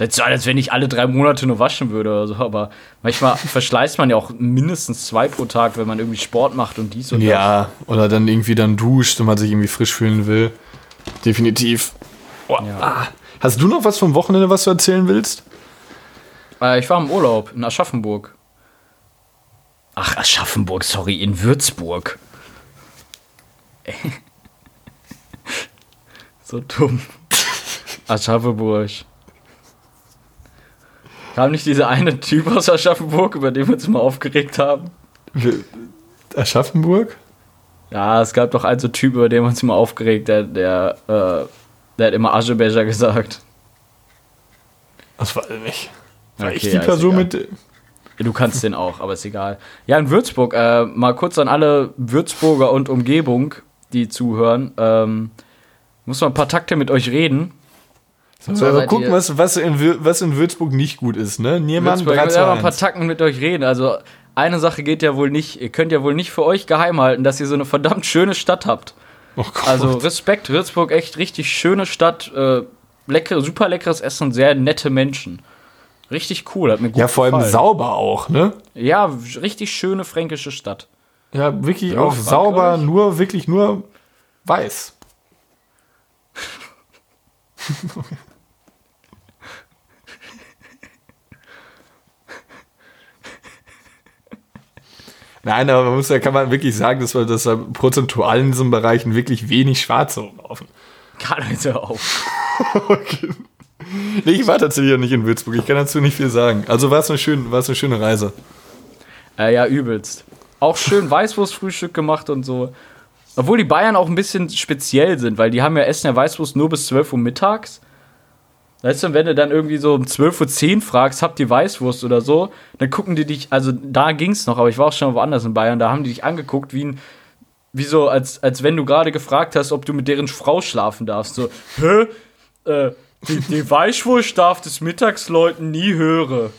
Das ist so, als wenn ich alle drei Monate nur waschen würde oder so, aber manchmal *laughs* verschleißt man ja auch mindestens zwei pro Tag, wenn man irgendwie Sport macht und dies und Ja, oder dann irgendwie dann duscht und man sich irgendwie frisch fühlen will. Definitiv. Oh, Ja. ah. Hast du noch was vom Wochenende, was du erzählen willst? das. Äh, ich war im Urlaub in Aschaffenburg. Ach, Aschaffenburg, sorry, in Würzburg. *laughs* So dumm. *laughs* Aschaffenburg. Kam nicht dieser eine Typ aus Aschaffenburg, über den wir uns immer aufgeregt haben? Aschaffenburg? Ja, es gab doch einen so Typ, über den wir uns immer aufgeregt, der, der, äh, der hat immer Aschebecher gesagt. Das war nicht. War Okay, ich die ja, Person mit. Du kannst den auch, aber ist egal. Ja, in Würzburg, äh, mal kurz an alle Würzburger und Umgebung, die zuhören. Ähm, muss mal ein paar Takte mit euch reden. So, aber seid gucken, ihr- was, was, in, was in Würzburg nicht gut ist, ne? Niemand Würzburg, ich 3 muss zu ja ein paar 1. Takten mit euch reden. Also, eine Sache geht ja wohl nicht, ihr könnt ja wohl nicht für euch geheim halten, dass ihr so eine verdammt schöne Stadt habt. Oh. Also, Respekt, Würzburg, echt richtig schöne Stadt. Äh, leckere, super leckeres Essen und sehr nette Menschen. Richtig cool, hat mir gut ja, vor allem gefallen. sauber auch, ne? Ja, richtig schöne fränkische Stadt. Ja, wirklich Ja, auch sauber, nur, wirklich nur weiß. *laughs* Nein, aber man muss ja, kann man wirklich sagen, dass wir, dass wir prozentual in diesen Bereichen wirklich wenig Schwarze rumlaufen. Kann jetzt hör auf. *laughs* Okay. Nee, ich war tatsächlich auch nicht in Würzburg. Ich kann dazu nicht viel sagen. Also war es eine, schön, eine schöne Reise. Äh, ja, übelst. Auch schön Weißwurstfrühstück gemacht und so. Obwohl die Bayern auch ein bisschen speziell sind, weil die haben ja essen ja Weißwurst nur bis 12 Uhr mittags. Weißt du, wenn du dann irgendwie so um 12.10 Uhr fragst, habt ihr Weißwurst oder so, dann gucken die dich, also da ging's noch, aber ich war auch schon woanders in Bayern, da haben die dich angeguckt wie ein, wie so, als, als wenn du gerade gefragt hast, ob du mit deren Frau schlafen darfst. So, hä? Äh, die, die Weißwurst darf des Mittagsleuten nie hören.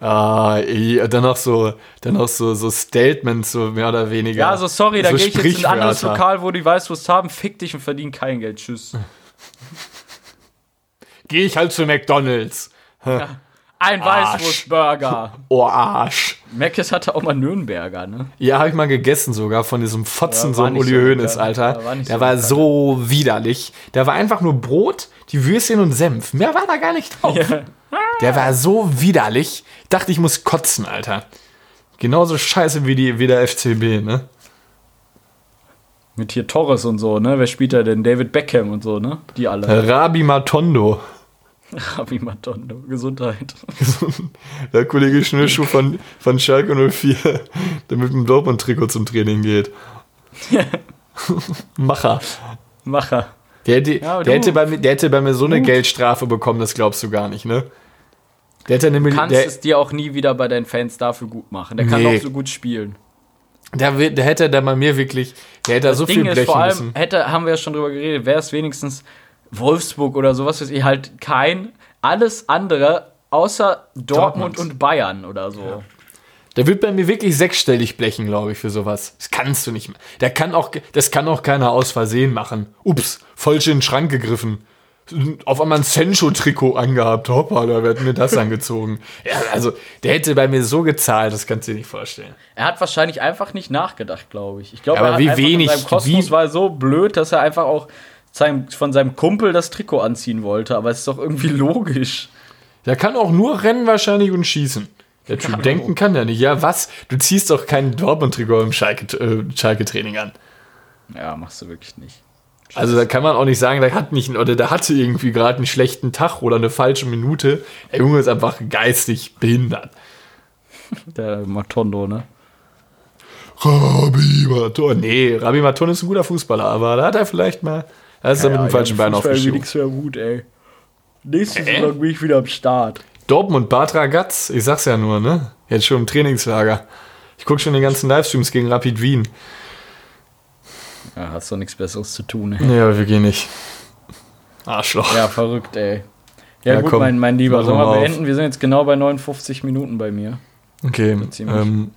Ah, dann noch so, dann noch so, so Statements, so mehr oder weniger. Ja, also sorry, da So gehe ich jetzt in ein anderes. Lokal, wo die Weißwurst haben, fick dich und verdien kein Geld. Tschüss. *laughs* Geh ich halt zu McDonalds. Ein Arsch. Weißwurstburger. *laughs* Oh, Arsch. Meckes hatte auch mal Nürnberger, ne? Ja, habe ich mal gegessen sogar von diesem Fotzen, Ja, so ein Uli so Hoeneß. Alter. Ja, war der so war so widerlich. Der war einfach nur Brot, die Würstchen und Senf. Mehr war da gar nicht drauf. Der war so widerlich. Ich dachte, ich muss kotzen, Alter. Genauso scheiße wie, die, wie der FCB, ne? Mit hier Torres und so, ne? Wer spielt da denn? David Beckham und so, ne? Die alle. Rabi Matondo. *laughs* Rabi Matondo. Gesundheit. *laughs* Der Kollege Schnürschuh von, von Schalke 04, der mit dem Dortmund-Trikot zum Training geht. *laughs* Macher. Macher. Der hätte, Ja, der, du- hätte bei mir, der hätte bei mir so eine Gut. Geldstrafe bekommen, das glaubst du gar nicht, ne? Der hätte nämlich, Kannst der, es dir auch nie wieder bei deinen Fans dafür gut machen. Der kann Nee. auch so gut spielen. der, der hätte da bei mir wirklich, der hätte da so viel Ding ist blechen vor allem, müssen. hätte, haben wir ja schon drüber geredet, wäre es wenigstens Wolfsburg oder sowas, weiß ich, halt kein, alles andere außer Dortmund, Dortmund. und Bayern oder so. Der wird bei mir wirklich sechsstellig blechen, glaube ich, für sowas. Das kannst du nicht mehr. Der kann auch, das kann auch keiner aus Versehen machen. Ups, falsch in den Schrank gegriffen. Auf einmal ein Sencho-Trikot angehabt. Hoppa, da wird mir das angezogen. Ja, also, der hätte bei mir so gezahlt, das kannst du dir nicht vorstellen. Er hat wahrscheinlich einfach nicht nachgedacht, glaube ich. Ich glaube, Aber er hat wie einfach in wenig- seinem Kosmos wie- war so blöd, dass er einfach auch seinem, von seinem Kumpel das Trikot anziehen wollte. Aber es ist doch irgendwie logisch. Der kann auch nur rennen wahrscheinlich und schießen. Der Typ denken kann der nicht. Ja, was? Du ziehst doch kein Dortmund-Trikot im Schalke- äh, Schalke-Training an. Ja, machst du wirklich nicht. Also da kann man auch nicht sagen, der hat nicht oder der hatte irgendwie gerade einen schlechten Tag oder eine falsche Minute. Der Junge ist einfach geistig behindert. Der Matondo, ne? Rabi Maton. Nee, Rabi Maton ist ein guter Fußballer, aber da hat er vielleicht mal. Da ist er mit dem falschen Bein aufgeschoben. nichts mehr gut, ey. Nächste Äh? Saison bin ich wieder am Start. Dortmund, Bad Ragaz, ich sag's ja nur, ne? Jetzt schon im Trainingslager. Ich guck schon die ganzen Livestreams gegen Rapid Wien. Ja, hast doch nichts Besseres zu tun, ey. Aber wir gehen nicht. Arschloch. Ja, verrückt, ey. Ja, Ja, gut, komm, mein, mein Lieber, sollen wir beenden? Wir sind jetzt genau bei 59 Minuten bei mir. Okay. Ähm,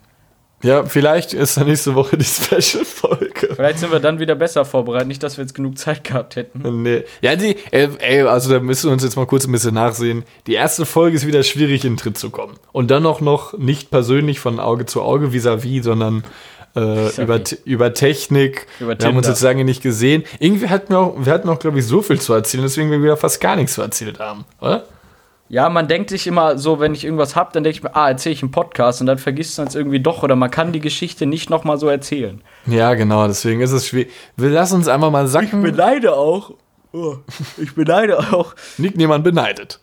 ja, vielleicht ist da nächste Woche die *laughs* Special-Folge. Vielleicht sind wir dann wieder besser vorbereitet. Nicht, dass wir jetzt genug Zeit gehabt hätten. Nee. Ja, die, äh, ey, also da müssen wir uns jetzt mal kurz ein bisschen nachsehen. Die erste Folge ist wieder schwierig, in den Tritt zu kommen. Und dann auch noch nicht persönlich von Auge zu Auge vis-à-vis, sondern äh, über, über Technik. Über wir haben uns jetzt lange nicht gesehen. Irgendwie hatten wir auch, wir hatten auch, glaube ich, so viel zu erzählen, deswegen wir wieder fast gar nichts zu erzählt haben, oder? Ja, man denkt sich immer so, wenn ich irgendwas hab, dann denke ich mir, ah, erzähle ich einen Podcast und dann vergisst man es irgendwie doch oder man kann die Geschichte nicht noch mal so erzählen. Ja, genau, deswegen ist es schwierig. Wir lassen uns einfach mal sacken. beneide auch Oh, ich beneide auch. Nick niemand beneidet.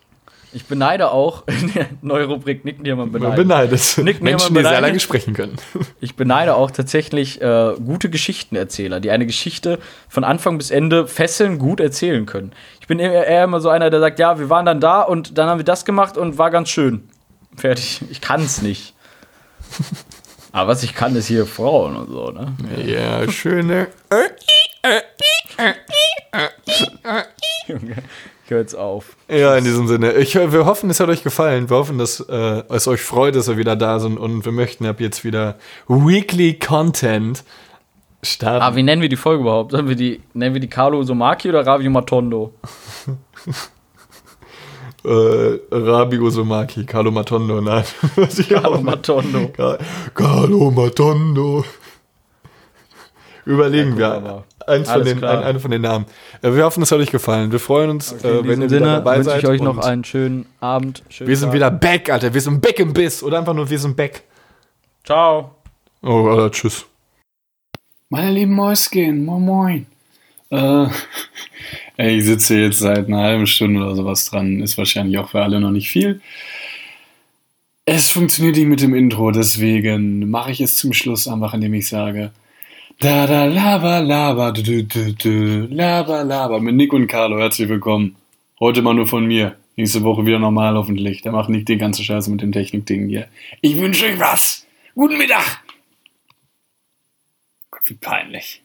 Ich beneide auch *laughs* in der neue Rubrik Nick Niermann Man beneidet. beneidet. Nick Menschen, die Niemann sehr lange beneidet. sprechen können. *laughs* Ich beneide auch tatsächlich äh, gute Geschichtenerzähler, die eine Geschichte von Anfang bis Ende fesseln, gut erzählen können. Ich bin eher, eher immer so einer, der sagt, ja, wir waren dann da und dann haben wir das gemacht und war ganz schön. Fertig. Ich kann's nicht. Aber was ich kann, ist hier Frauen und so, ne? Ja, schöne. Ich höre jetzt auf. Ja, in diesem Sinne. Ich, wir hoffen, es hat euch gefallen. Wir hoffen, dass äh, es euch freut, dass wir wieder da sind. Und wir möchten ab jetzt wieder Weekly Content starten. Ah, wie nennen wir die Folge überhaupt? Sollen wir die, nennen wir die Carlo Somaki oder Ravio Matondo? *laughs* äh, Rabi Uzumaki, Carlo Matondo, nein. *laughs* Carlo Matondo. Ca- Carlo Matondo. Überlegen Ja, wir eins von den, ein, einen von den Namen. Äh, wir hoffen, es hat euch gefallen. Wir freuen uns, äh, In wenn ihr wieder Sinne dabei wünsche seid. ich euch noch einen schönen Abend. Schönen Wir sind Tag. wieder back, Alter. Wir sind back im Biss. Oder einfach nur, wir sind back. Ciao. Oh, Alter, tschüss. Meine lieben Mäuschen, moin moin. Äh, *laughs* ey, ich sitze jetzt seit einer halben Stunde oder sowas dran. Ist wahrscheinlich auch für alle noch nicht viel. Es funktioniert nicht mit dem Intro, deswegen mache ich es zum Schluss einfach, indem ich sage Da da lava lava du, du, du, du, lava lava mit Nick und Carlo. Herzlich willkommen. Heute mal nur von mir. Nächste Woche wieder normal hoffentlich. Da macht Nick die ganze Scheiße mit dem Technikding hier. Ich wünsche euch was. Guten Mittag. Gott, wie peinlich.